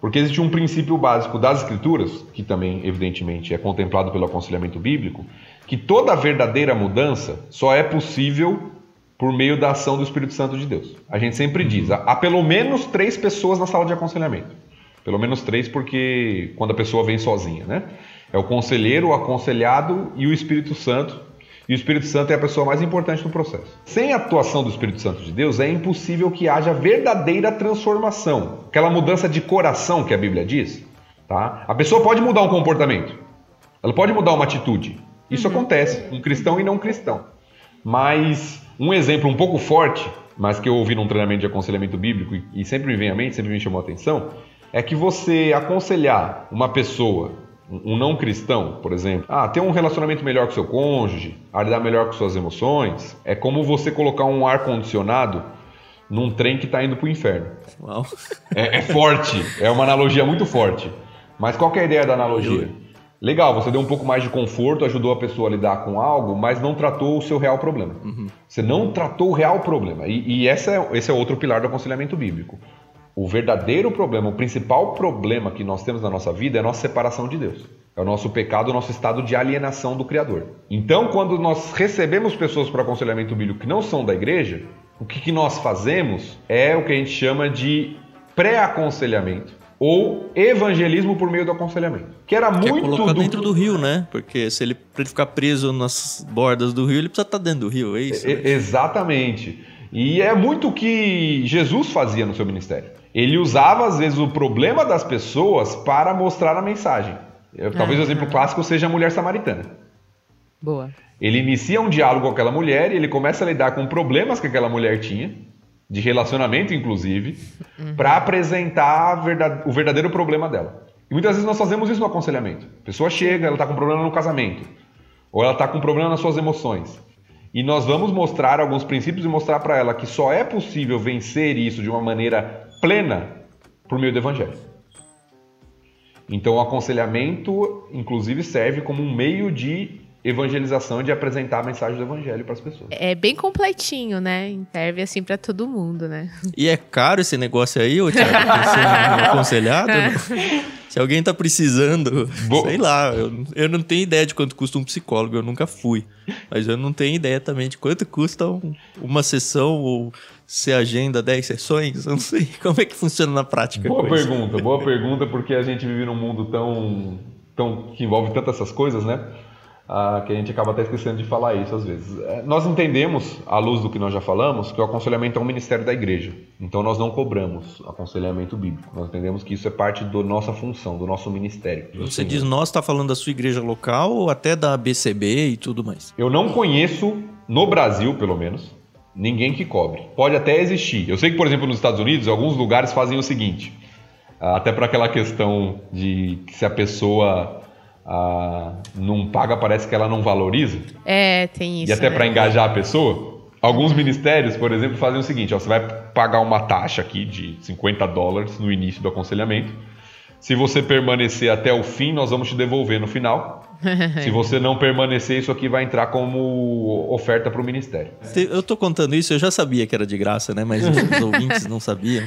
Porque existe um princípio básico das Escrituras, que também, evidentemente, é contemplado pelo aconselhamento bíblico, que toda verdadeira mudança só é possível por meio da ação do Espírito Santo de Deus. A gente sempre diz, há pelo menos três pessoas na sala de aconselhamento. Pelo menos três, porque quando a pessoa vem sozinha, né? É o conselheiro, o aconselhado e o Espírito Santo e o Espírito Santo é a pessoa mais importante no processo. Sem a atuação do Espírito Santo de Deus, é impossível que haja verdadeira transformação. Aquela mudança de coração que a Bíblia diz. Tá? A pessoa pode mudar um comportamento, ela pode mudar uma atitude. Isso uhum. acontece com um cristão e não cristão. Mas um exemplo um pouco forte, mas que eu ouvi num treinamento de aconselhamento bíblico e sempre me vem à mente, sempre me chamou a atenção, é que você aconselhar uma pessoa um não cristão, por exemplo, ah, ter um relacionamento melhor com seu cônjuge, a lidar melhor com suas emoções, é como você colocar um ar condicionado num trem que está indo para o inferno. Uau. É, é, forte, é uma analogia muito forte. Mas qual é a ideia da analogia? Legal, você deu um pouco mais de conforto, ajudou a pessoa a lidar com algo, mas não tratou o seu real problema. Uhum. Você não tratou o real problema. E, e essa é, esse é outro pilar do aconselhamento bíblico. O verdadeiro problema, o principal problema que nós temos na nossa vida é a nossa separação de Deus. É o nosso pecado, o nosso estado de alienação do Criador. Então, quando nós recebemos pessoas para aconselhamento bíblico que não são da igreja, o que, que nós fazemos é o que a gente chama de pré-aconselhamento ou evangelismo por meio do aconselhamento. Que era que é muito. É colocar do... dentro do rio, né? Porque se ele, ele ficar preso nas bordas do rio, ele precisa estar dentro do rio, é isso? É, exatamente. E é muito o que Jesus fazia no seu ministério. Ele usava, às vezes, o problema das pessoas para mostrar a mensagem. Talvez o exemplo clássico seja a mulher samaritana. Boa. Ele inicia um diálogo com aquela mulher e ele começa a lidar com problemas que aquela mulher tinha, de relacionamento inclusive, uhum. para apresentar o verdadeiro problema dela. E muitas vezes nós fazemos isso no aconselhamento. A pessoa chega, ela está com problema no casamento, ou ela está com problema nas suas emoções. E nós vamos mostrar alguns princípios e mostrar para ela que só é possível vencer isso de uma maneira plena por meio do evangelho. Então, o aconselhamento, inclusive, serve como um meio de evangelização de apresentar a mensagem do evangelho para as pessoas. É bem completinho, né? Serve assim para todo mundo, né? E é caro esse negócio aí, ô Thiago? aconselhado? Se alguém tá precisando, Bo... sei lá, eu, eu não tenho ideia de quanto custa um psicólogo, eu nunca fui. Mas eu não tenho ideia também de quanto custa um, uma sessão ou se agenda 10 sessões? Eu não sei como é que funciona na prática. Boa pergunta, boa pergunta, porque a gente vive num mundo tão, tão que envolve tantas essas coisas, né? Ah, que a gente acaba até esquecendo de falar isso às vezes. É, nós entendemos, à luz do que nós já falamos, que o aconselhamento é um ministério da igreja. Então nós não cobramos aconselhamento bíblico. Nós entendemos que isso é parte da nossa função, do nosso ministério. Você diz nós, está falando da sua igreja local ou até da BCB e tudo mais? Eu não conheço, no Brasil pelo menos, ninguém que cobre. Pode até existir. Eu sei que, por exemplo, nos Estados Unidos, alguns lugares fazem o seguinte: até para aquela questão de que se a pessoa ah, não paga, parece que ela não valoriza. É, tem isso. E até né? para engajar a pessoa. Alguns ministérios, por exemplo, fazem o seguinte: ó, você vai pagar uma taxa aqui de 50 dólares no início do aconselhamento. Se você permanecer até o fim, nós vamos te devolver no final. Se você não permanecer, isso aqui vai entrar como oferta para o ministério. Eu estou contando isso, eu já sabia que era de graça, né? Mas os ouvintes não sabiam.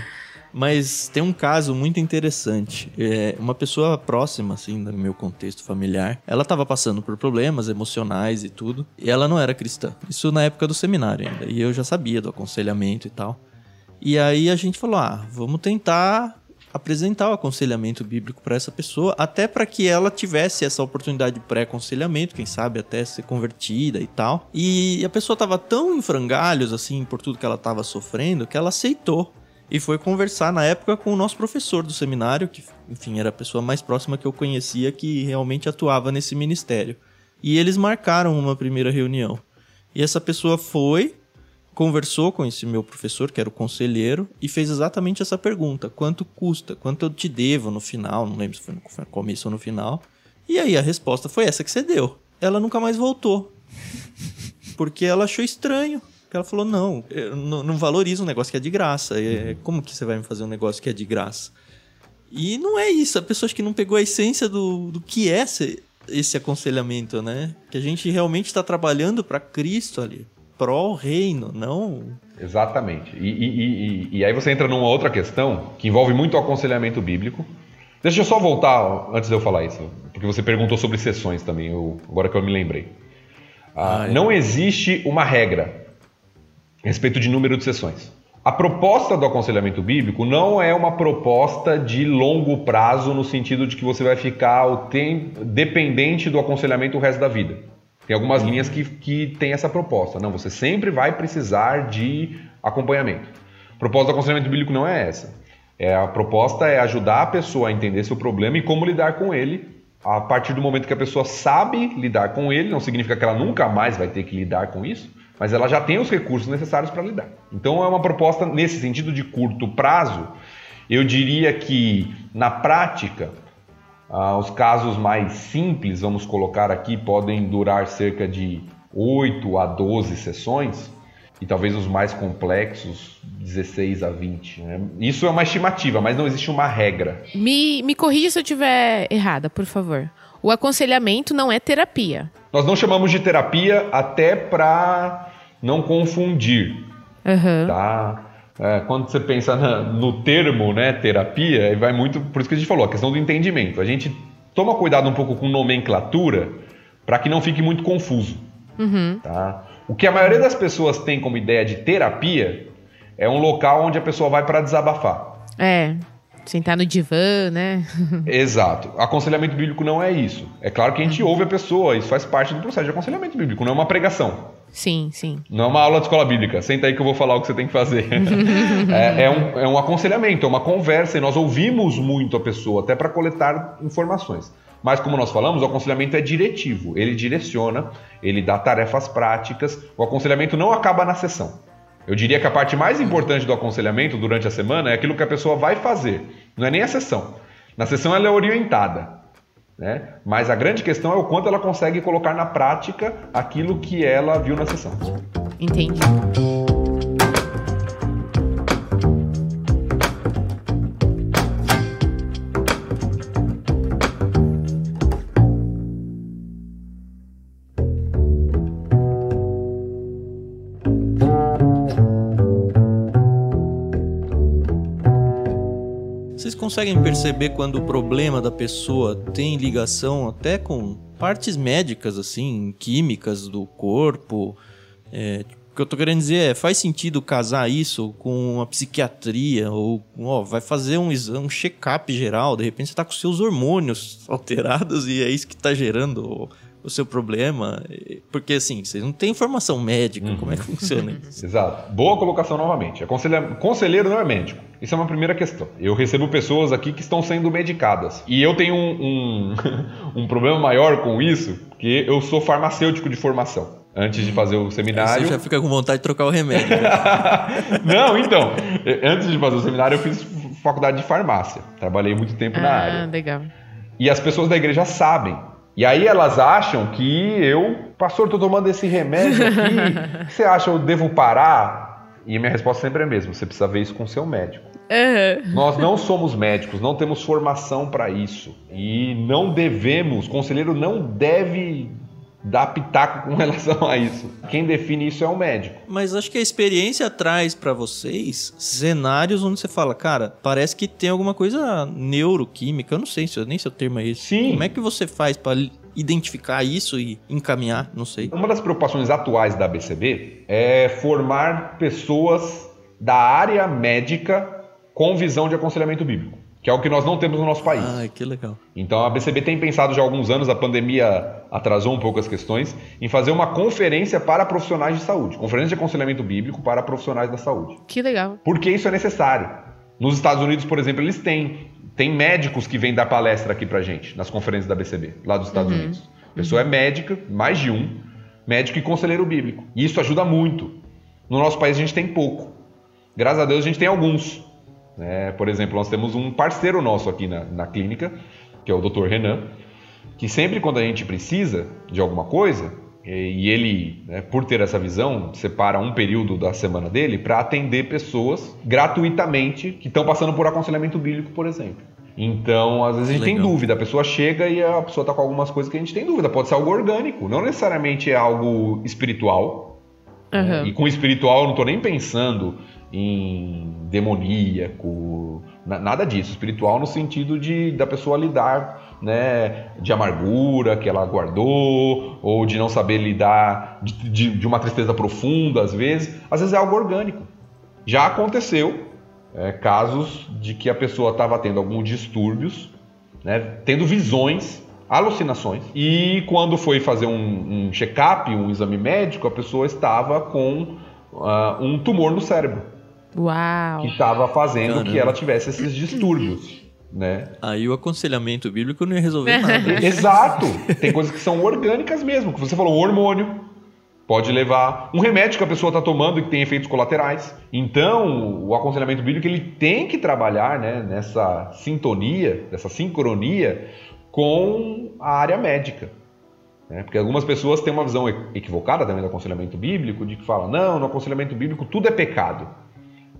Mas tem um caso muito interessante. É, uma pessoa próxima, assim, no meu contexto familiar, ela estava passando por problemas emocionais e tudo, e ela não era cristã. Isso na época do seminário ainda. E eu já sabia do aconselhamento e tal. E aí a gente falou: ah, vamos tentar apresentar o aconselhamento bíblico para essa pessoa, até para que ela tivesse essa oportunidade de pré-aconselhamento, quem sabe até ser convertida e tal. E a pessoa estava tão em frangalhos assim por tudo que ela estava sofrendo que ela aceitou. E foi conversar na época com o nosso professor do seminário, que, enfim, era a pessoa mais próxima que eu conhecia que realmente atuava nesse ministério. E eles marcaram uma primeira reunião. E essa pessoa foi, conversou com esse meu professor, que era o conselheiro, e fez exatamente essa pergunta: quanto custa? Quanto eu te devo no final? Não lembro se foi no começo ou no final. E aí a resposta foi essa que você deu. Ela nunca mais voltou. Porque ela achou estranho. Ela falou: não, eu não, não valorizo um negócio que é de graça. É, como que você vai me fazer um negócio que é de graça? E não é isso. A pessoa que não pegou a essência do, do que é esse, esse aconselhamento, né? Que a gente realmente está trabalhando para Cristo ali, pró reino, não. Exatamente. E, e, e, e, aí você entra numa outra questão que envolve muito o aconselhamento bíblico. Deixa eu só voltar antes de eu falar isso, porque você perguntou sobre sessões também, eu, agora que eu me lembrei. Ah, ah, é. Não existe uma regra respeito de número de sessões. A proposta do aconselhamento bíblico não é uma proposta de longo prazo, no sentido de que você vai ficar o tempo dependente do aconselhamento o resto da vida. Tem algumas linhas que, que essa proposta. Não, você sempre vai precisar de acompanhamento. A proposta do aconselhamento bíblico não é essa. É, a proposta é ajudar a pessoa a entender seu problema e como lidar com ele. A partir do momento que a pessoa sabe lidar com ele, não significa que ela nunca mais vai ter que lidar com isso, mas ela já tem os recursos necessários para lidar. Então é uma proposta nesse sentido de curto prazo. Eu diria que na prática ah, os casos mais simples, vamos colocar aqui, podem durar cerca de 8 a 12 sessões e talvez os mais complexos 16 a 20. Né? Isso é uma estimativa, mas não existe uma regra. Me, me corrija se eu estiver errada, por favor. O aconselhamento não é terapia. Nós não chamamos de terapia até para não confundir. Uhum. Tá? É, quando você pensa na, no termo né, terapia, vai muito. Por isso que a gente falou, a questão do entendimento. A gente toma cuidado um pouco com nomenclatura para que não fique muito confuso. Uhum. Tá? O que a maioria das pessoas tem como ideia de terapia é um local onde a pessoa vai para desabafar. É. Sentar no divã, né? Exato. Aconselhamento bíblico não é isso. É claro que a gente ouve a pessoa, isso faz parte do processo de aconselhamento bíblico, não é uma pregação. Sim, sim. Não é uma aula de escola bíblica. Senta aí que eu vou falar o que você tem que fazer. é, é, um, é um aconselhamento, é uma conversa, e nós ouvimos muito a pessoa, até para coletar informações. Mas, como nós falamos, o aconselhamento é diretivo, ele direciona, ele dá tarefas práticas. O aconselhamento não acaba na sessão. Eu diria que a parte mais importante do aconselhamento durante a semana é aquilo que a pessoa vai fazer, não é nem a sessão. Na sessão ela é orientada, né? mas a grande questão é o quanto ela consegue colocar na prática aquilo que ela viu na sessão. Entendi. Conseguem perceber quando o problema da pessoa tem ligação até com partes médicas, assim, químicas do corpo? É, o que eu tô querendo dizer é, faz sentido casar isso com a psiquiatria? Ou, ó, vai fazer um exame, um check-up geral, de repente você tá com seus hormônios alterados e é isso que tá gerando o seu problema. Porque assim, vocês não têm informação médica, uhum. como é que funciona isso? Exato. Boa colocação novamente. Conselheiro não é médico. Isso é uma primeira questão. Eu recebo pessoas aqui que estão sendo medicadas. E eu tenho um, um, um problema maior com isso, porque eu sou farmacêutico de formação antes de fazer o seminário. Aí você já fica com vontade de trocar o remédio. Né? não, então, antes de fazer o seminário, eu fiz faculdade de farmácia. Trabalhei muito tempo ah, na área. Ah, legal. E as pessoas da igreja sabem e aí elas acham que eu, pastor, estou tomando esse remédio aqui, o que você acha? Eu devo parar? E a minha resposta sempre é a mesma: você precisa ver isso com seu médico. Uhum. Nós não somos médicos, não temos formação para isso. E não devemos, o conselheiro não deve dar pitaco com relação a isso. Quem define isso é o médico. Mas acho que a experiência traz para vocês cenários onde você fala, cara, parece que tem alguma coisa neuroquímica, eu não sei se nem se o termo é esse. Sim. Como é que você faz para identificar isso e encaminhar? Não sei. Uma das preocupações atuais da BCB é formar pessoas da área médica com visão de aconselhamento bíblico. Que é o que nós não temos no nosso país. Ah, que legal. Então a BCB tem pensado já há alguns anos, a pandemia atrasou um pouco as questões, em fazer uma conferência para profissionais de saúde, conferência de aconselhamento bíblico para profissionais da saúde. Que legal. Porque isso é necessário. Nos Estados Unidos, por exemplo, eles têm. Tem médicos que vêm dar palestra aqui pra gente, nas conferências da BCB, lá dos Estados Unidos. A pessoa é médica, mais de um, médico e conselheiro bíblico. E isso ajuda muito. No nosso país a gente tem pouco. Graças a Deus a gente tem alguns. Né? por exemplo, nós temos um parceiro nosso aqui na, na clínica, que é o Dr. Renan, que sempre quando a gente precisa de alguma coisa, e ele, né, por ter essa visão, separa um período da semana dele para atender pessoas gratuitamente que estão passando por aconselhamento bíblico, por exemplo. Então, às vezes a gente tem Legal. dúvida, a pessoa chega e a pessoa está com algumas coisas que a gente tem dúvida. Pode ser algo orgânico, não necessariamente é algo espiritual, Aham. e com espiritual eu não estou nem pensando em demoníaco, na- nada disso. Espiritual no sentido de da pessoa lidar, né, de amargura que ela guardou, ou de não saber lidar de, de- de uma tristeza profunda, às vezes. Às vezes é algo orgânico. Já aconteceu é, casos de que a pessoa estava tendo alguns distúrbios, né, tendo visões, alucinações, e quando foi fazer um, um check-up, um exame médico, a pessoa estava com ah, um tumor no cérebro, Uau. que estava fazendo Caramba. que ela tivesse esses distúrbios. Né? Aí o aconselhamento bíblico não ia resolver nada. Exato! Tem coisas que são orgânicas mesmo, que você falou, um hormônio pode levar, um remédio que a pessoa está tomando e que tem efeitos colaterais. Então, o aconselhamento bíblico ele tem que trabalhar né, nessa sintonia, nessa sincronia com a área médica. né? Porque algumas pessoas têm uma visão equivocada também do aconselhamento bíblico, de que fala, não, no aconselhamento bíblico tudo é pecado.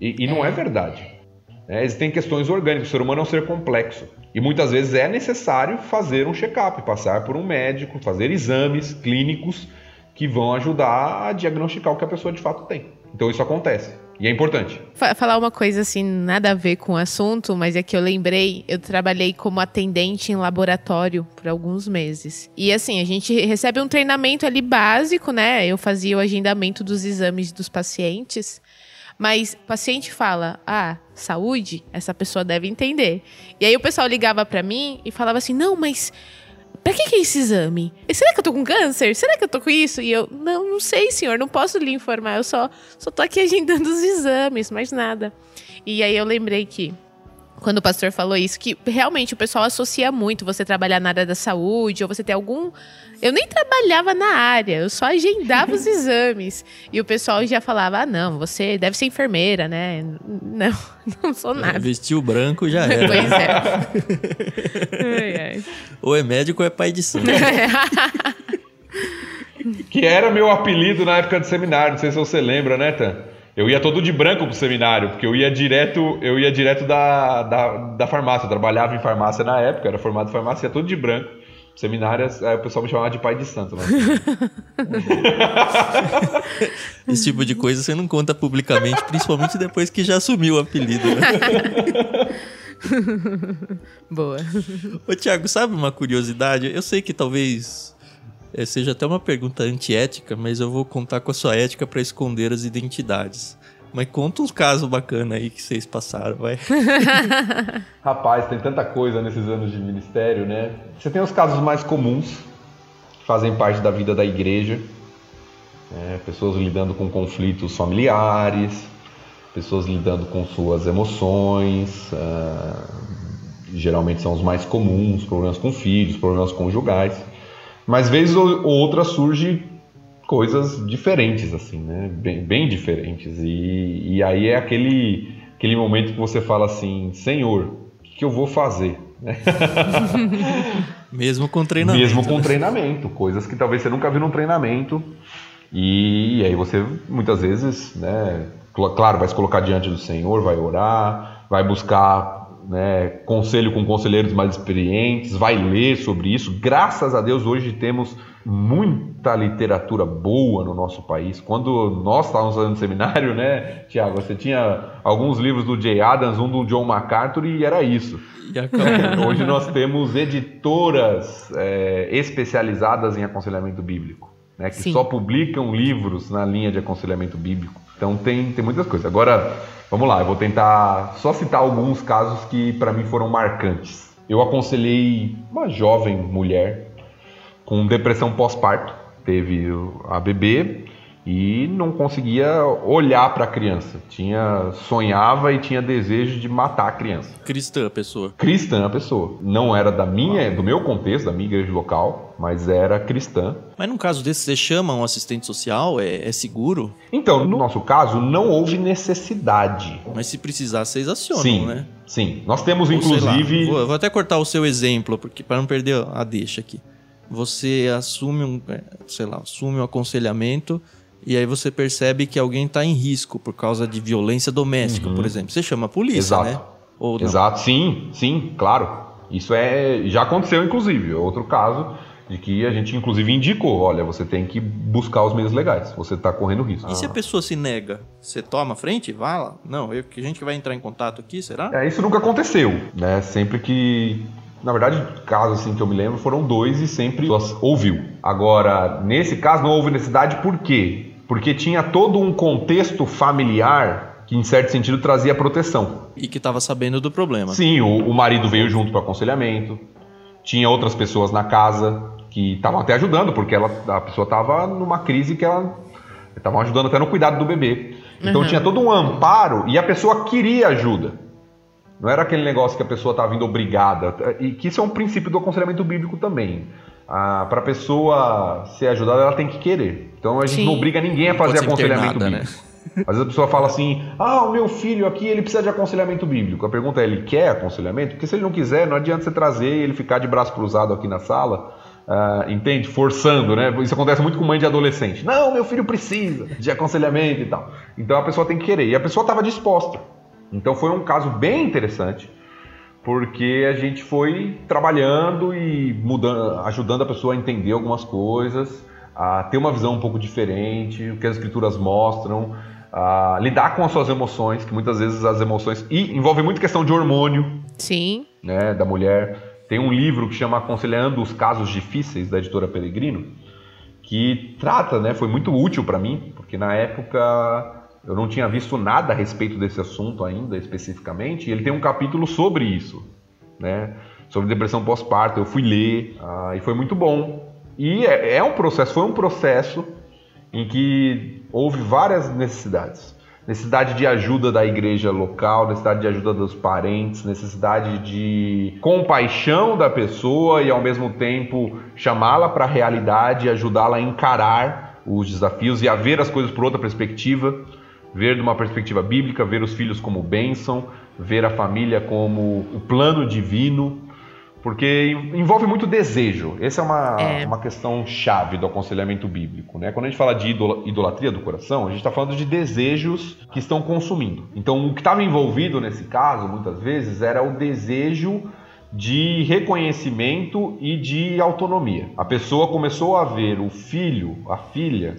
E, e não é verdade. É, existem questões orgânicas, o ser humano é um ser complexo. E muitas vezes é necessário fazer um check-up, passar por um médico, fazer exames clínicos que vão ajudar a diagnosticar o que a pessoa de fato tem. Então isso acontece. E é importante. Fa- Falar uma coisa assim, nada a ver com o assunto, mas é que eu lembrei, eu trabalhei como atendente em laboratório por alguns meses. E assim, a gente recebe um treinamento ali básico, né? Eu fazia o agendamento dos exames dos pacientes. Mas o paciente fala, ah, saúde, essa pessoa deve entender. E aí o pessoal ligava pra mim e falava assim, não, mas Pra que, que é esse exame? Será que eu tô com câncer? Será que eu tô com isso? E eu, não, não sei, senhor, não posso lhe informar. Eu só, só tô aqui agendando os exames, mais nada. E aí eu lembrei que, quando o pastor falou isso, que realmente o pessoal associa muito você trabalhar na área da saúde, ou você ter algum. Eu nem trabalhava na área, eu só agendava os exames. E o pessoal já falava: ah, não, você deve ser enfermeira, né? Não, não sou nada. Vestiu branco já era. Pois é. Ai, ai. ou é médico ou é pai de santo. Que era meu apelido na época de seminário, não sei se você lembra, né, Tan? Eu ia todo de branco pro seminário, porque eu ia direto, eu ia direto da, da, da farmácia. Eu trabalhava em farmácia na época, era formado em farmácia, ia todo de branco. Seminário, aí o pessoal me chamava de pai de santo. Né? Esse tipo de coisa você não conta publicamente, principalmente depois que já assumiu o apelido. Né? Boa. Ô, Thiago, sabe uma curiosidade? Eu sei que talvez seja até uma pergunta antiética, mas eu vou contar com a sua ética para esconder as identidades. Mas conta uns casos bacanas aí que vocês passaram, vai. Rapaz, tem tanta coisa nesses anos de ministério, né? Você tem os casos mais comuns, que fazem parte da vida da igreja, né? pessoas lidando com conflitos familiares, pessoas lidando com suas emoções, ah, geralmente são os mais comuns, problemas com filhos, problemas conjugais. Mas vez ou ou outra surge coisas diferentes, assim, né? Bem, bem diferentes. E, e aí é aquele, aquele momento que você fala assim, Senhor, o que, que eu vou fazer? Mesmo com treinamento. Mesmo com né? treinamento, coisas que talvez você nunca viu num treinamento. E, aí você muitas vezes, né, cl- claro, vai se colocar diante do Senhor, vai orar, vai buscar né, conselho com conselheiros mais experientes, vai ler sobre isso. Graças a Deus hoje temos muita literatura boa no nosso país. Quando nós estávamos fazendo seminário, né, Tiago, você tinha alguns livros do Jay Adams, um do John MacArthur e era isso. E. Hoje nós temos editoras é, especializadas em aconselhamento bíblico, né, que Sim. só publicam livros na linha de aconselhamento bíblico. Então tem, tem muitas coisas. Agora, Vamos lá, eu vou tentar só citar alguns casos que para mim foram marcantes. Eu aconselhei uma jovem mulher com depressão pós-parto, teve a bebê e não conseguia olhar para a criança. Tinha sonhava e tinha desejo de matar a criança. Cristã a pessoa. Cristã a pessoa. Não era da minha, do meu contexto, da minha igreja local, mas era cristã. Mas num caso desse, você chama um assistente social? É, é seguro? Então, no nosso caso, não houve necessidade. Mas se precisar, vocês acionam, sim, né? Sim. Nós temos, Ou, inclusive. Lá, vou, vou até cortar o seu exemplo, porque para não perder a deixa aqui. Você assume um, é, sei lá, assume um aconselhamento e aí você percebe que alguém está em risco por causa de violência doméstica, Uhum. por exemplo. Você chama a polícia, Exato. né? Ou não? Exato, sim, sim, claro. Isso é já aconteceu, inclusive. Outro caso de que a gente, inclusive, indicou: olha, você tem que buscar os meios legais, você está correndo risco. E se a pessoa se nega? Você toma a frente? Vai lá. Não, eu, que a gente vai entrar em contato aqui, será? É, isso nunca aconteceu, né? Sempre que. Na verdade, casos assim que eu me lembro foram dois e sempre ouviu. Agora, nesse caso não houve necessidade, por quê? Porque tinha todo um contexto familiar que, em certo sentido, trazia proteção. E que tava sabendo do problema. Sim, o, o marido veio junto para aconselhamento, tinha outras pessoas na casa que estavam até ajudando, porque ela, a pessoa estava numa crise que ela estavam ajudando até no cuidado do bebê. Então Uhum. tinha todo um amparo e a pessoa queria ajuda. Não era aquele negócio que a pessoa estava vindo obrigada. E que isso é um princípio do aconselhamento bíblico também. Para a pessoa ser ajudada, ela tem que querer. Então a gente Sim. não obriga ninguém a fazer aconselhamento né? bíblico. Às vezes a pessoa fala assim: ah, o meu filho aqui ele precisa de aconselhamento bíblico. A pergunta é: ele quer aconselhamento? Porque se ele não quiser, não adianta você trazer e ele ficar de braço cruzado aqui na sala. ah, entende? Forçando, né? Isso acontece muito com mãe de adolescente. Não, meu filho precisa de aconselhamento e tal. Então a pessoa tem que querer. E a pessoa estava disposta. Então foi um caso bem interessante, porque a gente foi trabalhando e mudando, ajudando a pessoa a entender algumas coisas, a ter uma visão um pouco diferente, o que as escrituras mostram, a lidar com as suas emoções, que muitas vezes as emoções e envolve muito questão de hormônio, Sim. né, da mulher. Tem um livro que chama Aconselhando os Casos Difíceis da editora Peregrino, que trata, né, foi muito útil para mim, porque na época eu não tinha visto nada a respeito desse assunto ainda especificamente, e ele tem um capítulo sobre isso, né, sobre depressão pós-parto. Eu fui ler ah, e foi muito bom. E é, é um processo, foi um processo em que houve várias necessidades. Necessidade de ajuda da igreja local, necessidade de ajuda dos parentes, necessidade de compaixão da pessoa e ao mesmo tempo chamá-la para a realidade e ajudá-la a encarar os desafios e a ver as coisas por outra perspectiva, ver de uma perspectiva bíblica, ver os filhos como bênção, ver a família como o plano divino, porque envolve muito desejo. Essa é uma, É. uma questão chave do aconselhamento bíblico. Né? Quando a gente fala de idola- idolatria do coração, a gente está falando de desejos que estão consumindo. Então, o que estava envolvido nesse caso, muitas vezes, era o desejo de reconhecimento e de autonomia. A pessoa começou a ver o filho, a filha,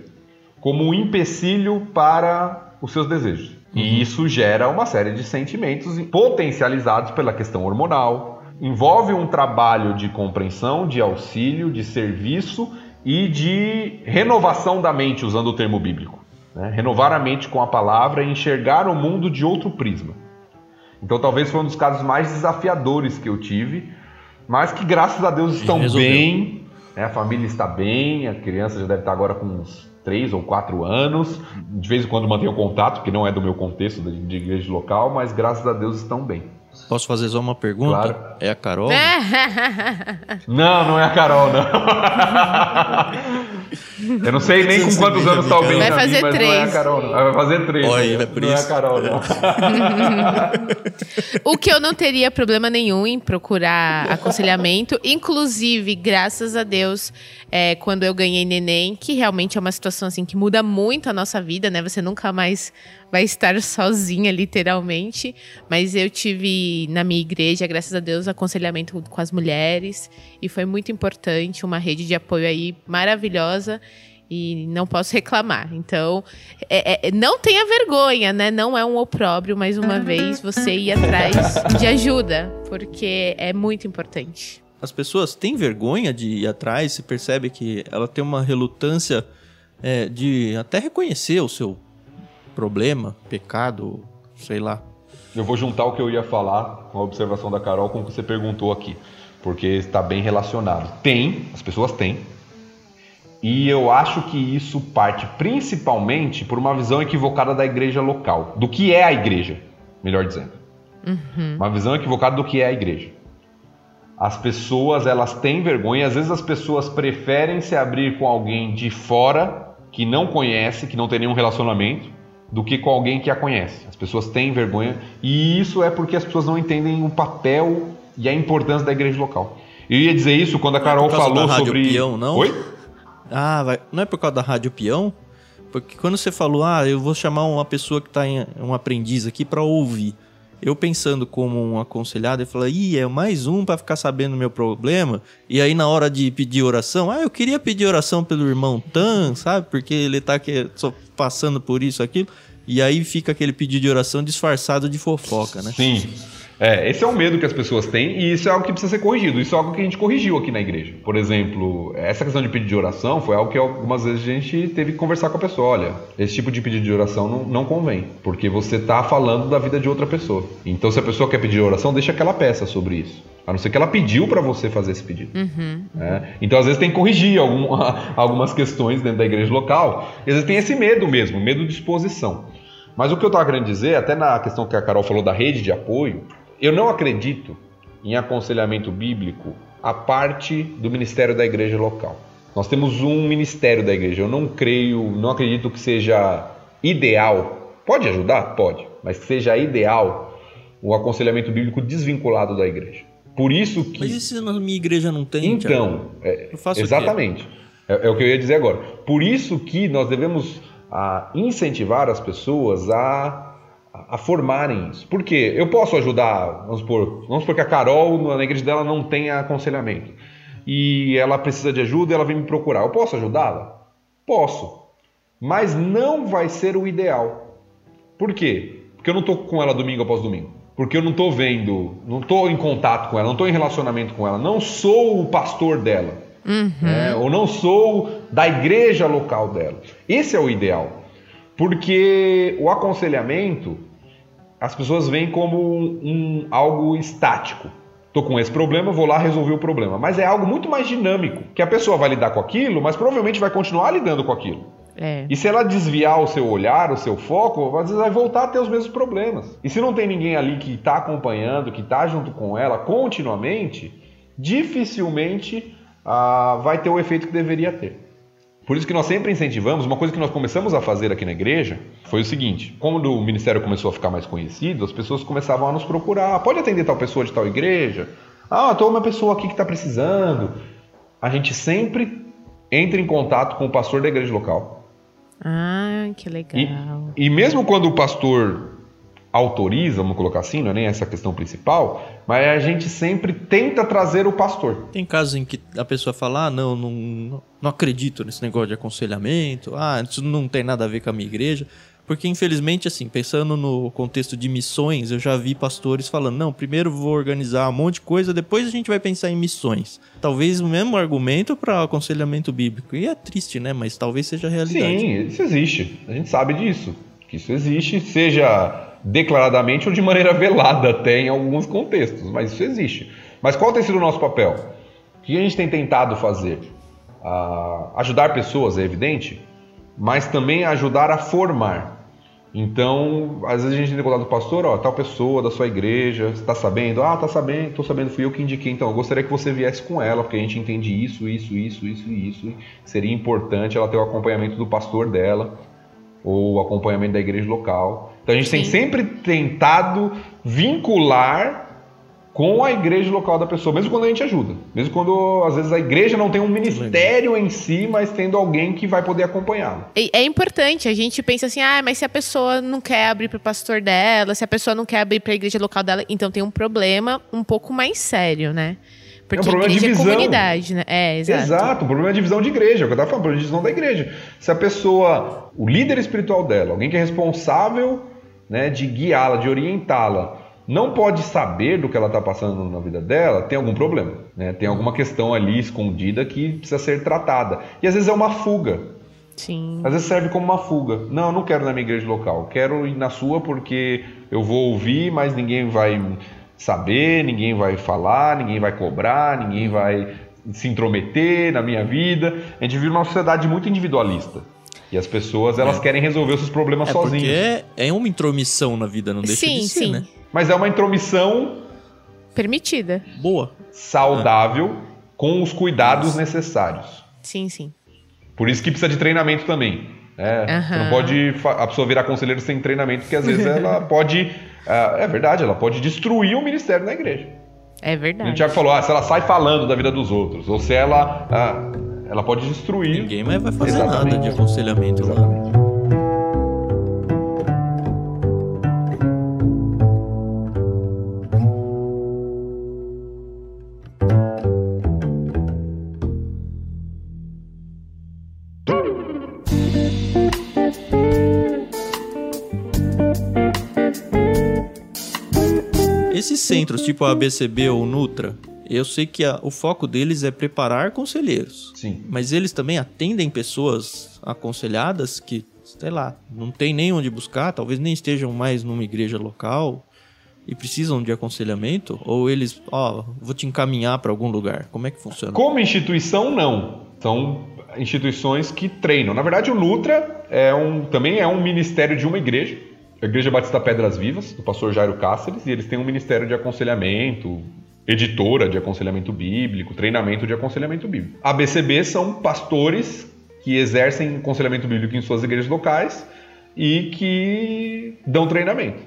como um empecilho para os seus desejos. E isso gera uma série de sentimentos potencializados pela questão hormonal. Envolve um trabalho de compreensão, de auxílio, de serviço e de renovação da mente, usando o termo bíblico. né? Renovar a mente com a palavra e enxergar o mundo de outro prisma. Então, talvez foi um dos casos mais desafiadores que eu tive, mas que graças a Deus estão bem, né? a família está bem, a criança já deve estar agora com uns 3 ou 4 anos. De vez em quando mantenho contato, porque não é do meu contexto de, de igreja local, mas graças a Deus estão bem. Posso fazer só uma pergunta? Claro. É a Carol? Não, não é a Carol, não. Eu não sei nem com quantos anos está o Vai fazer mas não é a três. Carol, não. Vai fazer três. Olha, né? é por não é a isso. Carol, não. O que eu não teria problema nenhum em procurar aconselhamento. Inclusive, graças a Deus, é, quando eu ganhei neném, que realmente é uma situação assim que muda muito a nossa vida, né? Você nunca mais vai estar sozinha, literalmente. Mas eu tive na minha igreja, graças a Deus, aconselhamento com as mulheres. E foi muito importante, uma rede de apoio aí maravilhosa. E não posso reclamar. Então, é- é- não tenha vergonha, né? Não é um opróbrio, mais uma vez, você ir atrás de ajuda, porque é muito importante. As pessoas têm vergonha de ir atrás, se percebe que ela tem uma relutância é, de até reconhecer o seu problema, pecado, sei lá. Eu vou juntar o que eu ia falar com a observação da Carol com o que você perguntou aqui, porque está bem relacionado. Tem, as pessoas têm, e eu acho que isso parte principalmente por uma visão equivocada da igreja local, do que é a igreja, melhor dizendo. Uhum. Uma visão equivocada do que é a igreja. As pessoas elas têm vergonha, às vezes as pessoas preferem se abrir com alguém de fora que não conhece, que não tem nenhum relacionamento, do que com alguém que a conhece. As pessoas têm vergonha e isso é porque as pessoas não entendem o papel e a importância da igreja local. Eu ia dizer isso quando a Carol não é falou sobre. Peão, não? Oi? Ah, vai... não é por causa da Rádio Peão? Porque quando você falou, ah, eu vou chamar uma pessoa que está em um aprendiz aqui para ouvir. Eu pensando como um aconselhado, eu falei, ih, é mais um para ficar sabendo o meu problema. E aí na hora de pedir oração, ah, eu queria pedir oração pelo irmão Tan, sabe? Porque ele tá aqui, só passando por isso, aquilo. E aí fica aquele pedido de oração disfarçado de fofoca, né? Sim. É, esse é o medo que as pessoas têm e isso é algo que precisa ser corrigido. Isso é algo que a gente corrigiu aqui na igreja. Por exemplo, essa questão de pedido de oração foi algo que algumas vezes a gente teve que conversar com a pessoa. Olha, esse tipo de pedido de oração não, não convém, porque você está falando da vida de outra pessoa. Então, se a pessoa quer pedir oração, deixa que ela peça sobre isso. A não ser que ela pediu para você fazer esse pedido. Uhum, uhum. É? Então, às vezes, tem que corrigir algum, algumas questões dentro da igreja local. E às vezes tem esse medo mesmo, medo de exposição. Mas o que eu estava querendo dizer, até na questão que a Carol falou da rede de apoio, eu não acredito em aconselhamento bíblico a parte do ministério da igreja local. Nós temos um ministério da igreja. Eu não creio, não acredito que seja ideal. Pode ajudar? Pode, mas que seja ideal o aconselhamento bíblico desvinculado da igreja. Por isso que. Mas e se na minha igreja não tem? Então, é, exatamente. É, é, o que eu ia dizer agora. Por isso que nós devemos a, incentivar as pessoas a a formarem isso. Por quê? Eu posso ajudar, vamos supor, vamos supor que a Carol, na igreja dela, não tenha aconselhamento. E ela precisa de ajuda e ela vem me procurar. Eu posso ajudá-la? Posso. Mas não vai ser o ideal. Por quê? Porque eu não estou com ela domingo após domingo. Porque eu não estou vendo, não estou em contato com ela, não estou em relacionamento com ela, não sou o pastor dela. Uhum. É, ou não sou da igreja local dela. Esse é o ideal. Porque o aconselhamento as pessoas veem como um, um, algo estático. Estou com esse problema, vou lá resolver o problema. Mas é algo muito mais dinâmico, que a pessoa vai lidar com aquilo, mas provavelmente vai continuar lidando com aquilo. É. E se ela desviar o seu olhar, o seu foco, às vezes vai voltar a ter os mesmos problemas. E se não tem ninguém ali que está acompanhando, que está junto com ela continuamente, dificilmente ah, vai ter o efeito que deveria ter. Por isso que nós sempre incentivamos, uma coisa que nós começamos a fazer aqui na igreja foi o seguinte: quando o ministério começou a ficar mais conhecido, as pessoas começavam a nos procurar. Pode atender tal pessoa de tal igreja? Ah, estou uma pessoa aqui que está precisando. A gente sempre entra em contato com o pastor da igreja local. Ah, que legal. E, e mesmo quando o pastor autoriza, vamos colocar assim, não é nem essa a questão principal, mas a gente sempre tenta trazer o pastor. Tem casos em que a pessoa fala, ah, não, não, não acredito nesse negócio de aconselhamento, ah, isso não tem nada a ver com a minha igreja. Porque, infelizmente, assim, pensando no contexto de missões, eu já vi pastores falando: não, primeiro vou organizar um monte de coisa, depois a gente vai pensar em missões. Talvez o mesmo argumento para aconselhamento bíblico. E é triste, né? Mas talvez seja a realidade. Sim, isso existe. A gente sabe disso. Que isso existe, seja declaradamente ou de maneira velada até em alguns contextos, mas isso existe. Mas qual tem sido o nosso papel? O que a gente tem tentado fazer? Ah, ajudar pessoas, é evidente, mas também ajudar a formar. Então, às vezes a gente tem contato com o pastor, ó, tal pessoa da sua igreja, está sabendo? Ah, tá sabendo, tô sabendo, fui eu que indiquei. Então, eu gostaria que você viesse com ela, porque a gente entende isso, isso, isso, isso e isso. Seria importante ela ter o acompanhamento do pastor dela ou o acompanhamento da igreja local. Então a gente Sim. tem sempre tentado vincular com a igreja local da pessoa, mesmo quando a gente ajuda. Mesmo quando, às vezes, a igreja não tem um ministério em si, mas tendo alguém que vai poder acompanhá-la. É, é, importante, a gente pensa assim, ah, mas se a pessoa não quer abrir para o pastor dela, se a pessoa não quer abrir para a igreja local dela, então tem um problema um pouco mais sério, né? Porque é um problema de visão. é comunidade, né? É, exato. Exato, o problema é de visão de igreja, é o que eu estava falando, o problema de visão da igreja. Se a pessoa, o líder espiritual dela, alguém que é responsável né, de guiá-la, de orientá-la, não pode saber do que ela está passando na vida dela, tem algum problema. Né? Tem alguma questão ali escondida que precisa ser tratada. E às vezes é uma fuga. Sim. Às vezes serve como uma fuga. Não, eu não quero na minha igreja local. Quero ir na sua porque eu vou ouvir, mas ninguém vai saber, ninguém vai falar, ninguém vai cobrar, ninguém vai se intrometer na minha vida. A gente vive uma sociedade muito individualista. E as pessoas, elas É. querem resolver os seus problemas É sozinhas. porque é, é uma intromissão na vida, não deixa sim, de ser, sim. né? Mas é uma intromissão Permitida. Boa. saudável com os cuidados necessários. Sim, sim. Por isso que precisa de treinamento também. né? Você não pode a pessoa virar conselheiro sem treinamento, porque às vezes ela pode. ah, é verdade, ela pode destruir o ministério da igreja. É O verdade. Tiago falou: ah, se ela sai falando da vida dos outros, ou se ela. ah, ela pode destruir. Ninguém mais vai fazer Exatamente. nada de aconselhamento lá. Exatamente. Esses centros, tipo a ABCB ou Nutra, eu sei que a- o foco deles é preparar conselheiros. Sim. Mas eles também atendem pessoas aconselhadas que, sei lá, não tem nem onde buscar, talvez nem estejam mais numa igreja local e precisam de aconselhamento? Ou eles, ó, vou te encaminhar para algum lugar? Como é que funciona? Como instituição, não. São instituições que treinam. Na verdade, o Nutra é um, também é um ministério de uma igreja, a Igreja Batista Pedras Vivas, do pastor Jairo Cáceres, e eles têm um ministério de aconselhamento, editora de aconselhamento bíblico, treinamento de aconselhamento bíblico. A BCB são pastores que exercem aconselhamento bíblico em suas igrejas locais e que dão treinamento.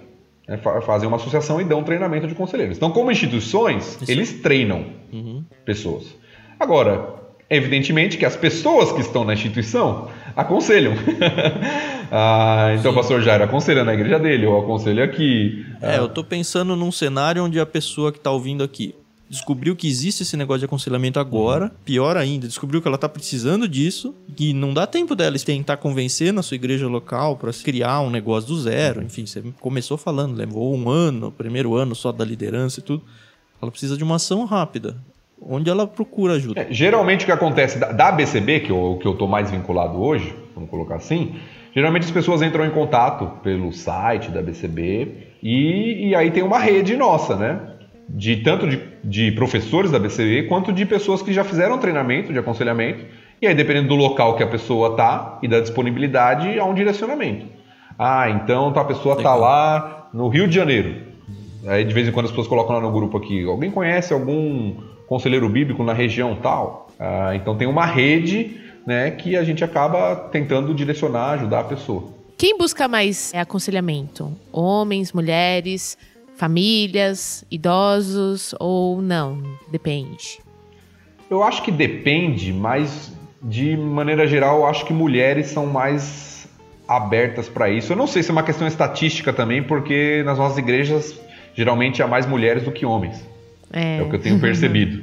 né? Fa- Fazem uma associação e dão treinamento de conselheiros. Então, como instituições, Isso. eles treinam Uhum. pessoas. Agora, evidentemente que as pessoas que estão na instituição aconselham. Ah, então o pastor Jairo aconselha na igreja dele, eu aconselho aqui. É, eu tô pensando num cenário onde a pessoa que tá ouvindo aqui descobriu que existe esse negócio de aconselhamento agora, pior ainda, descobriu que ela tá precisando disso e não dá tempo dela tentar convencer na sua igreja local para criar um negócio do zero. Enfim, você começou falando, levou um ano, primeiro ano só da liderança e tudo. Ela precisa de uma ação rápida, onde ela procura ajuda. É, geralmente o que acontece da, da ABCB, que eu, que eu tô mais vinculado hoje, vamos colocar assim, geralmente as pessoas entram em contato pelo site da ABCB e, e aí tem uma rede nossa, né? De tanto de, de professores da ABCB quanto de pessoas que já fizeram treinamento de aconselhamento. E aí, dependendo do local que a pessoa tá e da disponibilidade, há um direcionamento. Ah, então tá, a pessoa tá lá no Rio de Janeiro. Aí de vez em quando as pessoas colocam lá no grupo aqui, alguém conhece algum conselheiro bíblico na região tal? Ah, então tem uma rede né, que a gente acaba tentando direcionar, ajudar a pessoa. Quem busca mais é aconselhamento? Homens, mulheres, famílias, idosos ou não? Depende. Eu acho que depende, mas de maneira geral, eu acho que mulheres são mais abertas para isso. Eu não sei se é uma questão estatística também, porque nas nossas igrejas geralmente há mais mulheres do que homens. É. É o que eu tenho percebido.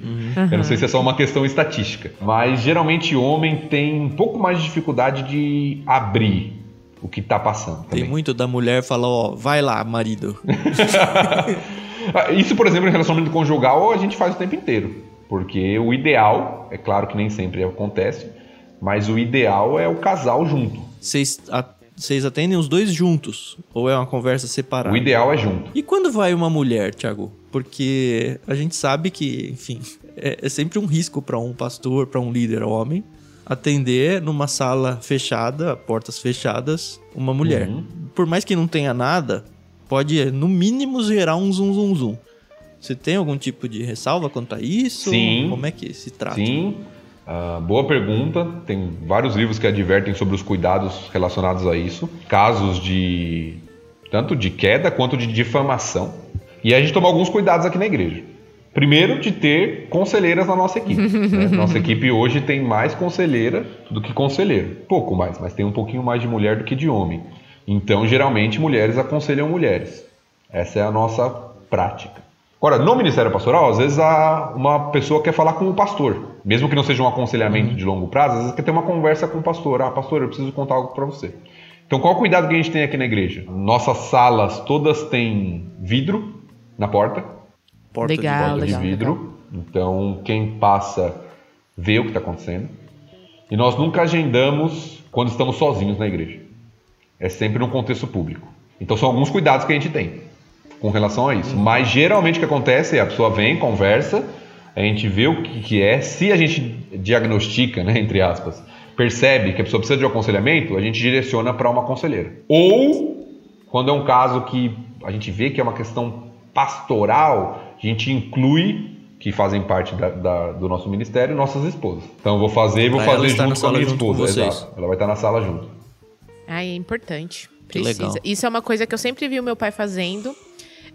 Eu não sei se é só uma questão estatística. Mas geralmente homem tem um pouco mais de dificuldade de abrir o que tá passando. Tem Também. muito da mulher falar, ó, vai lá, marido. Isso, por exemplo, em relacionamento conjugal, a gente faz o tempo inteiro. Porque o ideal, é claro que nem sempre acontece, mas o ideal é o casal junto. Vocês vocês atendem os dois juntos? Ou é uma conversa separada? O ideal é junto. E quando vai uma mulher, Thiago? Porque a gente sabe que, enfim, é, é sempre um risco para um pastor, para um líder homem, atender numa sala fechada, portas fechadas, uma mulher. Uhum. Por mais que não tenha nada, pode no mínimo gerar um zum zum zum. Você tem algum tipo de ressalva quanto a isso? Sim. Como é que se trata? Sim, ah, boa pergunta. Tem vários livros que advertem sobre os cuidados relacionados a isso. Casos de tanto de queda quanto de difamação. E a gente toma alguns cuidados aqui na igreja. Primeiro, de ter conselheiras na nossa equipe. né? Nossa equipe hoje tem mais conselheira do que conselheiro. Pouco mais, mas tem um pouquinho mais de mulher do que de homem. Então, geralmente, mulheres aconselham mulheres. Essa é a nossa prática. Agora, no Ministério Pastoral, às vezes a- uma pessoa quer falar com o pastor. Mesmo que não seja um aconselhamento de longo prazo, às vezes quer ter uma conversa com o pastor. Ah, pastor, eu preciso contar algo para você. Então, qual o cuidado que a gente tem aqui na igreja? Nossas salas todas têm vidro na porta, Porta Legal, de de legal. vidro. Então, quem passa vê o que está acontecendo. E nós nunca agendamos quando estamos sozinhos na igreja. É sempre no contexto público. Então são alguns cuidados que a gente tem com relação a isso. Uhum. Mas geralmente o que acontece é a pessoa vem, conversa, a gente vê o que, que é, se a gente diagnostica, né, entre aspas, percebe que a pessoa precisa de um aconselhamento, a gente direciona para uma conselheira. Ou quando é um caso que a gente vê que é uma questão pastoral, a gente inclui que fazem parte da, da, do nosso ministério nossas esposas. Então eu vou fazer, vou fazer junto com a minha esposa. Exato. Ela vai estar na sala junto. Ah, é importante. Precisa. Isso é uma coisa que eu sempre vi o meu pai fazendo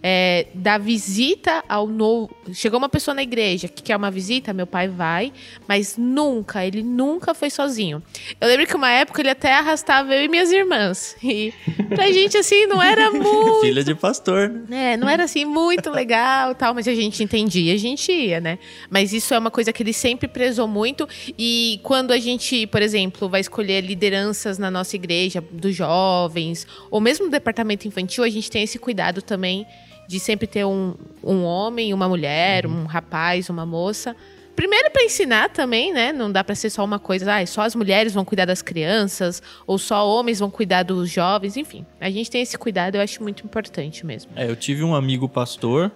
é, da visita ao novo. Chegou uma pessoa na igreja que quer uma visita, meu pai vai, mas nunca, ele nunca foi sozinho. Eu lembro que uma época ele até arrastava eu e minhas irmãs. E pra gente, assim, não era muito. Filha de pastor, né? É, não era assim muito legal tal, mas a gente entendia, a gente ia, né? Mas isso é uma coisa que ele sempre prezou muito. E quando a gente, por exemplo, vai escolher lideranças na nossa igreja, dos jovens, ou mesmo no departamento infantil, a gente tem esse cuidado também de sempre ter um, um homem, uma mulher, uhum. um rapaz, uma moça. Primeiro para ensinar também, né? Não dá para ser só uma coisa, ah, só as mulheres vão cuidar das crianças ou só homens vão cuidar dos jovens, enfim. A gente tem esse cuidado, eu acho muito importante mesmo. É, eu tive um amigo pastor,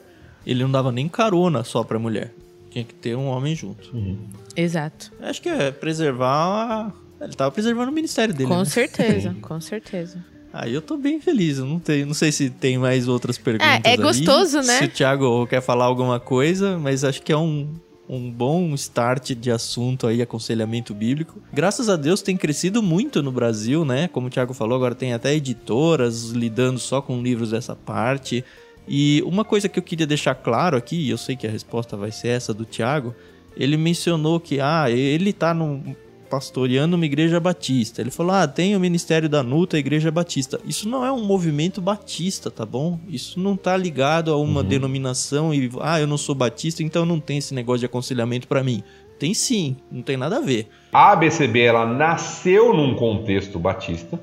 ele não dava nem carona só para mulher. Tinha que ter um homem junto. Uhum. Exato. Acho que é preservar, ele tava preservando o ministério dele. Com né? certeza, com certeza. Aí eu tô bem feliz. Eu não, tenho, não sei se tem mais outras perguntas. É, é gostoso, ali. né? Se o Thiago quer falar alguma coisa, mas acho que é um, um bom start de assunto aí, aconselhamento bíblico. Graças a Deus tem crescido muito no Brasil, né? Como o Thiago falou, agora tem até editoras lidando só com livros dessa parte. E uma coisa que eu queria deixar claro aqui, e eu sei que a resposta vai ser essa do Thiago, ele mencionou que ah, ele tá num pastoreando uma igreja batista. Ele falou: ah, tem o ministério da Nuta, a igreja batista. Isso não é um movimento batista, tá bom? Isso não tá ligado a uma uhum. denominação e, ah, eu não sou batista, então não tem esse negócio de aconselhamento para mim. Tem sim, não tem nada a ver. A ABCB, ela nasceu num contexto batista.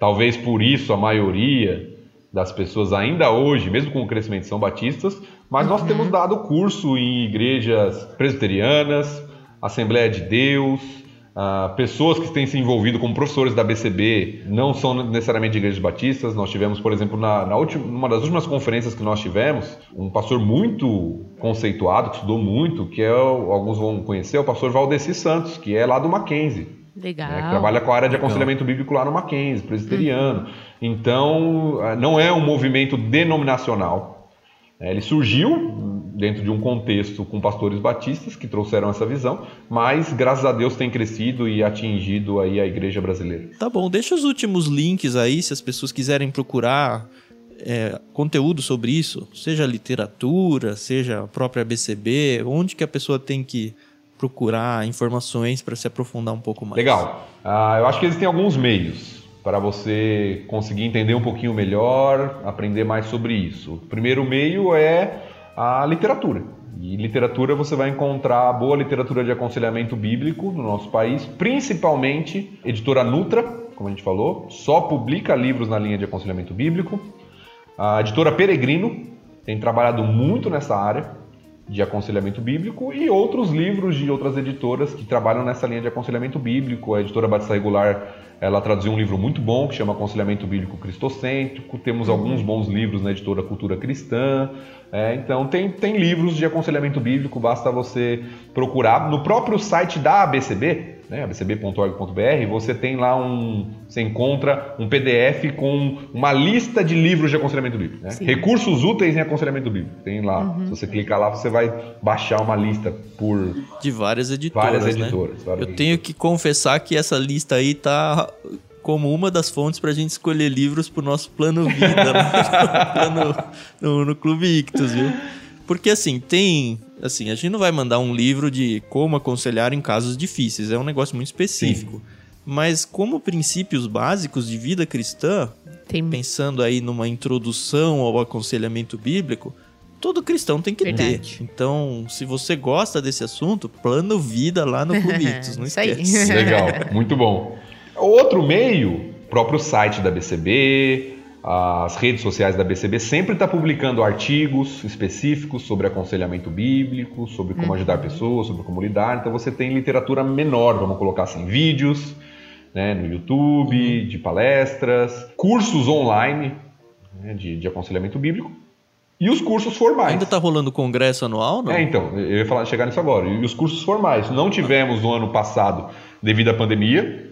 Talvez por isso a maioria das pessoas ainda hoje, mesmo com o crescimento, são batistas. Mas uhum. nós temos dado curso em igrejas presbiterianas, Assembleia de Deus, Uh, pessoas que têm se envolvido como professores da BCB não são necessariamente de igrejas batistas. Nós tivemos, por exemplo, na, na última, numa das últimas conferências que nós tivemos, um pastor muito conceituado, que estudou muito, que é, alguns vão conhecer, é o pastor Valdeci Santos, que é lá do Mackenzie. Legal. Né, que trabalha com a área de aconselhamento Legal. bíblico lá no Mackenzie, presbiteriano. Uhum. Então, ah, não é um movimento denominacional, é, ele surgiu dentro de um contexto com pastores batistas que trouxeram essa visão, mas graças a Deus tem crescido e atingido aí a igreja brasileira. Tá bom, deixa os últimos links aí se as pessoas quiserem procurar é, conteúdo sobre isso, seja literatura, seja a própria BCB, onde que a pessoa tem que procurar informações para se aprofundar um pouco mais. Legal. Uh, eu acho que existem alguns meios para você conseguir entender um pouquinho melhor, aprender mais sobre isso. O primeiro meio é a literatura. E literatura você vai encontrar boa literatura de aconselhamento bíblico no nosso país, principalmente editora Nutra, como a gente falou, só publica livros na linha de aconselhamento bíblico. A editora Peregrino tem trabalhado muito nessa área de aconselhamento bíblico e outros livros de outras editoras que trabalham nessa linha de aconselhamento bíblico. A editora Batista Regular ela traduziu um livro muito bom que chama Aconselhamento Bíblico Cristocêntrico. Temos alguns bons livros na editora Cultura Cristã. É, então, tem, tem livros de aconselhamento bíblico, basta você procurar. No próprio site da ABCB, né, abcb.org.br, você tem lá um. Você encontra um PDF com uma lista de livros de aconselhamento bíblico. Né? Recursos úteis em aconselhamento bíblico. Tem lá. Uhum. Se você clicar lá, você vai baixar uma lista por. De várias editoras. Várias editoras. Né? Várias Eu tenho que confessar que essa lista aí tá como uma das fontes para a gente escolher livros para o nosso plano vida né? no, no, no Clube Ictus, viu? Porque assim, tem. Assim, a gente não vai mandar um livro de como aconselhar em casos difíceis, é um negócio muito específico. Sim. Mas como princípios básicos de vida cristã, tem... pensando aí numa introdução ao aconselhamento bíblico, todo cristão tem que Verdade. ter. Então, se você gosta desse assunto, plano vida lá no Clube Ictus, não esquece. Legal, muito bom. Outro meio, próprio site da BCB, as redes sociais da BCB sempre está publicando artigos específicos sobre aconselhamento bíblico, sobre como ajudar pessoas, sobre como lidar. Então você tem literatura menor, vamos colocar assim, vídeos né, no YouTube, de palestras, cursos online né, de, de aconselhamento bíblico e os cursos formais. Ainda está rolando congresso anual, não? É, então, eu ia falar, chegar nisso agora. E os cursos formais. Não tivemos no ano passado devido à pandemia,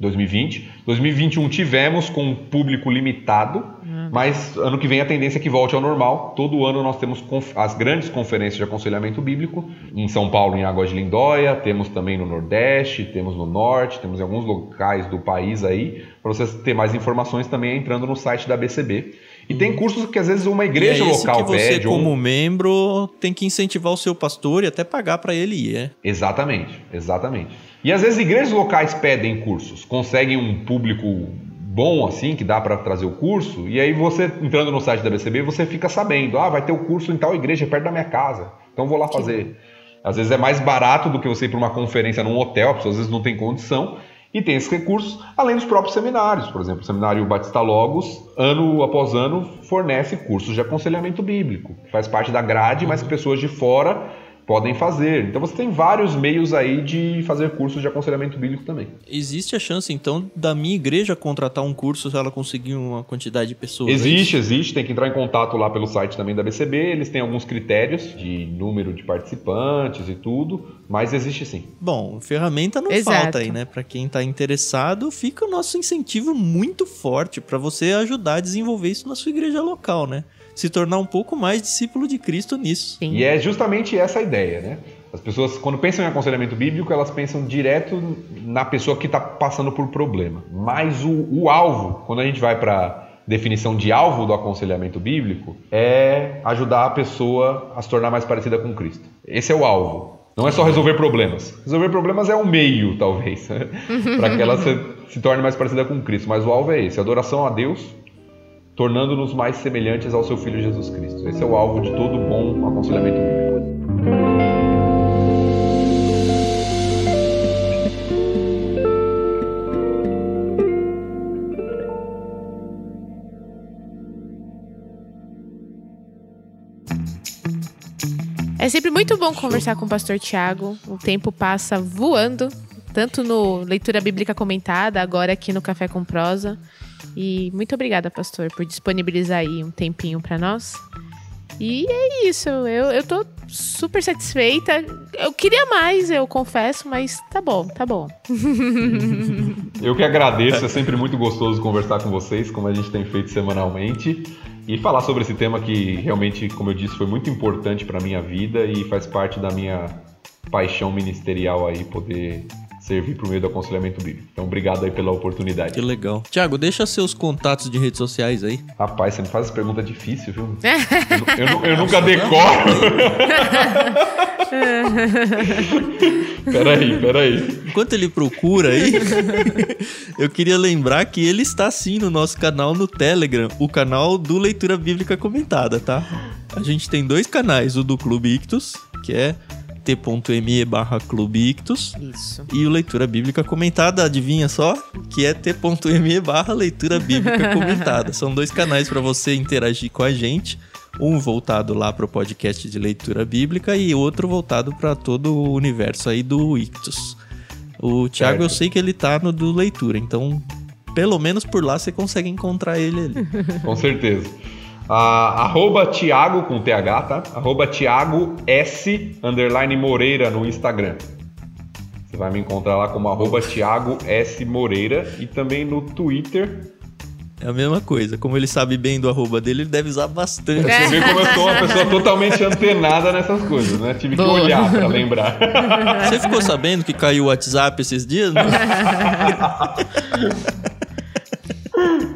2020. 2021 tivemos com um público limitado, uhum. mas ano que vem a tendência é que volte ao normal. Todo ano nós temos as grandes conferências de aconselhamento bíblico, em São Paulo, em Águas de Lindóia, temos também no Nordeste, temos no Norte, temos em alguns locais do país aí. Para vocês ter mais informações também entrando no site da BCB. E tem cursos que às vezes uma igreja e é local que você, pede. como um... membro, tem que incentivar o seu pastor e até pagar para ele ir, é? Exatamente, exatamente. E às vezes igrejas locais pedem cursos, conseguem um público bom assim, que dá para trazer o curso, e aí você, entrando no site da BCB, você fica sabendo, ah, vai ter o curso em tal igreja perto da minha casa, então vou lá fazer. Às vezes é mais barato do que você ir para uma conferência num hotel, a pessoa às vezes não tem condição, e tem esses recursos, além dos próprios seminários. Por exemplo, o Seminário Batista Logos, ano após ano, fornece cursos de aconselhamento bíblico, que faz parte da grade, mas que pessoas de fora podem fazer. Então você tem vários meios aí de fazer cursos de aconselhamento bíblico também. Existe a chance, então, da minha igreja contratar um curso se ela conseguir uma quantidade de pessoas? É existe, existe. Tem que entrar em contato lá pelo site também da BCB. Eles têm alguns critérios de número de participantes e tudo, mas existe sim. Bom, ferramenta não Exato. falta aí, né? Para quem está interessado, fica o nosso incentivo muito forte para você ajudar a desenvolver isso na sua igreja local, né? Se tornar um pouco mais discípulo de Cristo nisso. Sim. E é justamente essa a ideia, né? As pessoas, quando pensam em aconselhamento bíblico, elas pensam direto na pessoa que está passando por problema. Mas o, o alvo, quando a gente vai para definição de alvo do aconselhamento bíblico, é ajudar a pessoa a se tornar mais parecida com Cristo. Esse é o alvo. Não é só resolver problemas. Resolver problemas é um meio, talvez, para que ela se, se torne mais parecida com Cristo. Mas o alvo é esse: adoração a Deus tornando-nos mais semelhantes ao seu Filho Jesus Cristo. Esse é o alvo de todo bom aconselhamento bíblico. É sempre muito bom conversar com o pastor Tiago. O tempo passa voando, tanto no Leitura Bíblica Comentada, agora aqui no Café com Prosa. E muito obrigada, pastor, por disponibilizar aí um tempinho para nós. E é isso, eu, eu tô super satisfeita. Eu queria mais, eu confesso, mas tá bom, tá bom. eu que agradeço, é sempre muito gostoso conversar com vocês, como a gente tem feito semanalmente, e falar sobre esse tema que realmente, como eu disse, foi muito importante para minha vida e faz parte da minha paixão ministerial aí, poder servir por meio do aconselhamento bíblico. Então, obrigado aí pela oportunidade. Que legal. Tiago, deixa seus contatos de redes sociais aí. Rapaz, você me faz pergunta difícil, viu? eu, eu, eu nunca decoro. peraí, peraí. Enquanto ele procura aí, eu queria lembrar que ele está sim no nosso canal no Telegram, o canal do Leitura Bíblica Comentada, tá? A gente tem dois canais, o do Clube Ictus, que é t.me barra Clube Ictus. Isso. E o Leitura Bíblica Comentada, adivinha só? Que é t.me barra Leitura Bíblica Comentada. São dois canais para você interagir com a gente. Um voltado lá para o podcast de leitura bíblica e outro voltado para todo o universo aí do Ictus. O Thiago, certo. eu sei que ele tá no do leitura, então pelo menos por lá você consegue encontrar ele ali. Com certeza. Uh, arroba Thiago com TH, tá? Arroba Thiago S underline Moreira no Instagram. Você vai me encontrar lá como arroba Thiago S Moreira e também no Twitter. É a mesma coisa. Como ele sabe bem do arroba dele, ele deve usar bastante. Você vê como eu sou uma pessoa totalmente antenada nessas coisas, né? Tive Boa. que olhar pra lembrar. Você ficou sabendo que caiu o WhatsApp esses dias? Né?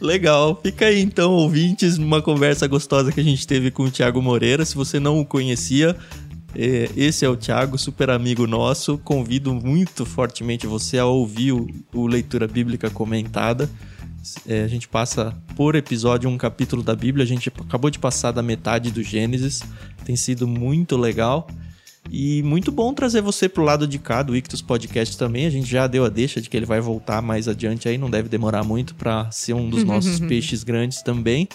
Legal. Fica aí então, ouvintes, numa conversa gostosa que a gente teve com o Thiago Moreira. Se você não o conhecia, é, esse é o Thiago, super amigo nosso. Convido muito fortemente você a ouvir o, o Leitura Bíblica Comentada. É, a gente passa por episódio um capítulo da Bíblia. A gente acabou de passar da metade do Gênesis. Tem sido muito legal. E muito bom trazer você pro lado de cá do Ictus Podcast também. A gente já deu a deixa de que ele vai voltar mais adiante aí, não deve demorar muito para ser um dos nossos peixes grandes também.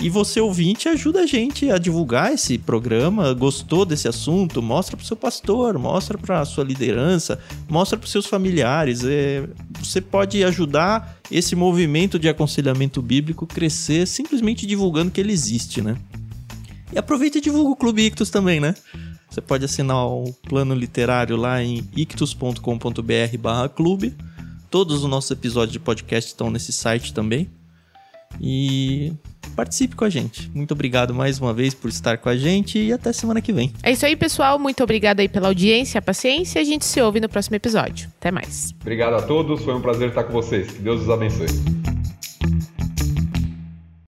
E você ouvinte ajuda a gente a divulgar esse programa, gostou desse assunto, mostra pro seu pastor, mostra pra sua liderança, mostra pros seus familiares. É, você pode ajudar esse movimento de aconselhamento bíblico crescer simplesmente divulgando que ele existe, né? E aproveita e divulga o Clube Ictus também, né? Você pode assinar o plano literário lá em ictus.com.br barra clube. Todos os nossos episódios de podcast estão nesse site também. E participe com a gente. Muito obrigado mais uma vez por estar com a gente e até semana que vem. É isso aí, pessoal. Muito obrigado aí pela audiência, a paciência. A gente se ouve no próximo episódio. Até mais. Obrigado a todos. Foi um prazer estar com vocês. Que Deus os abençoe.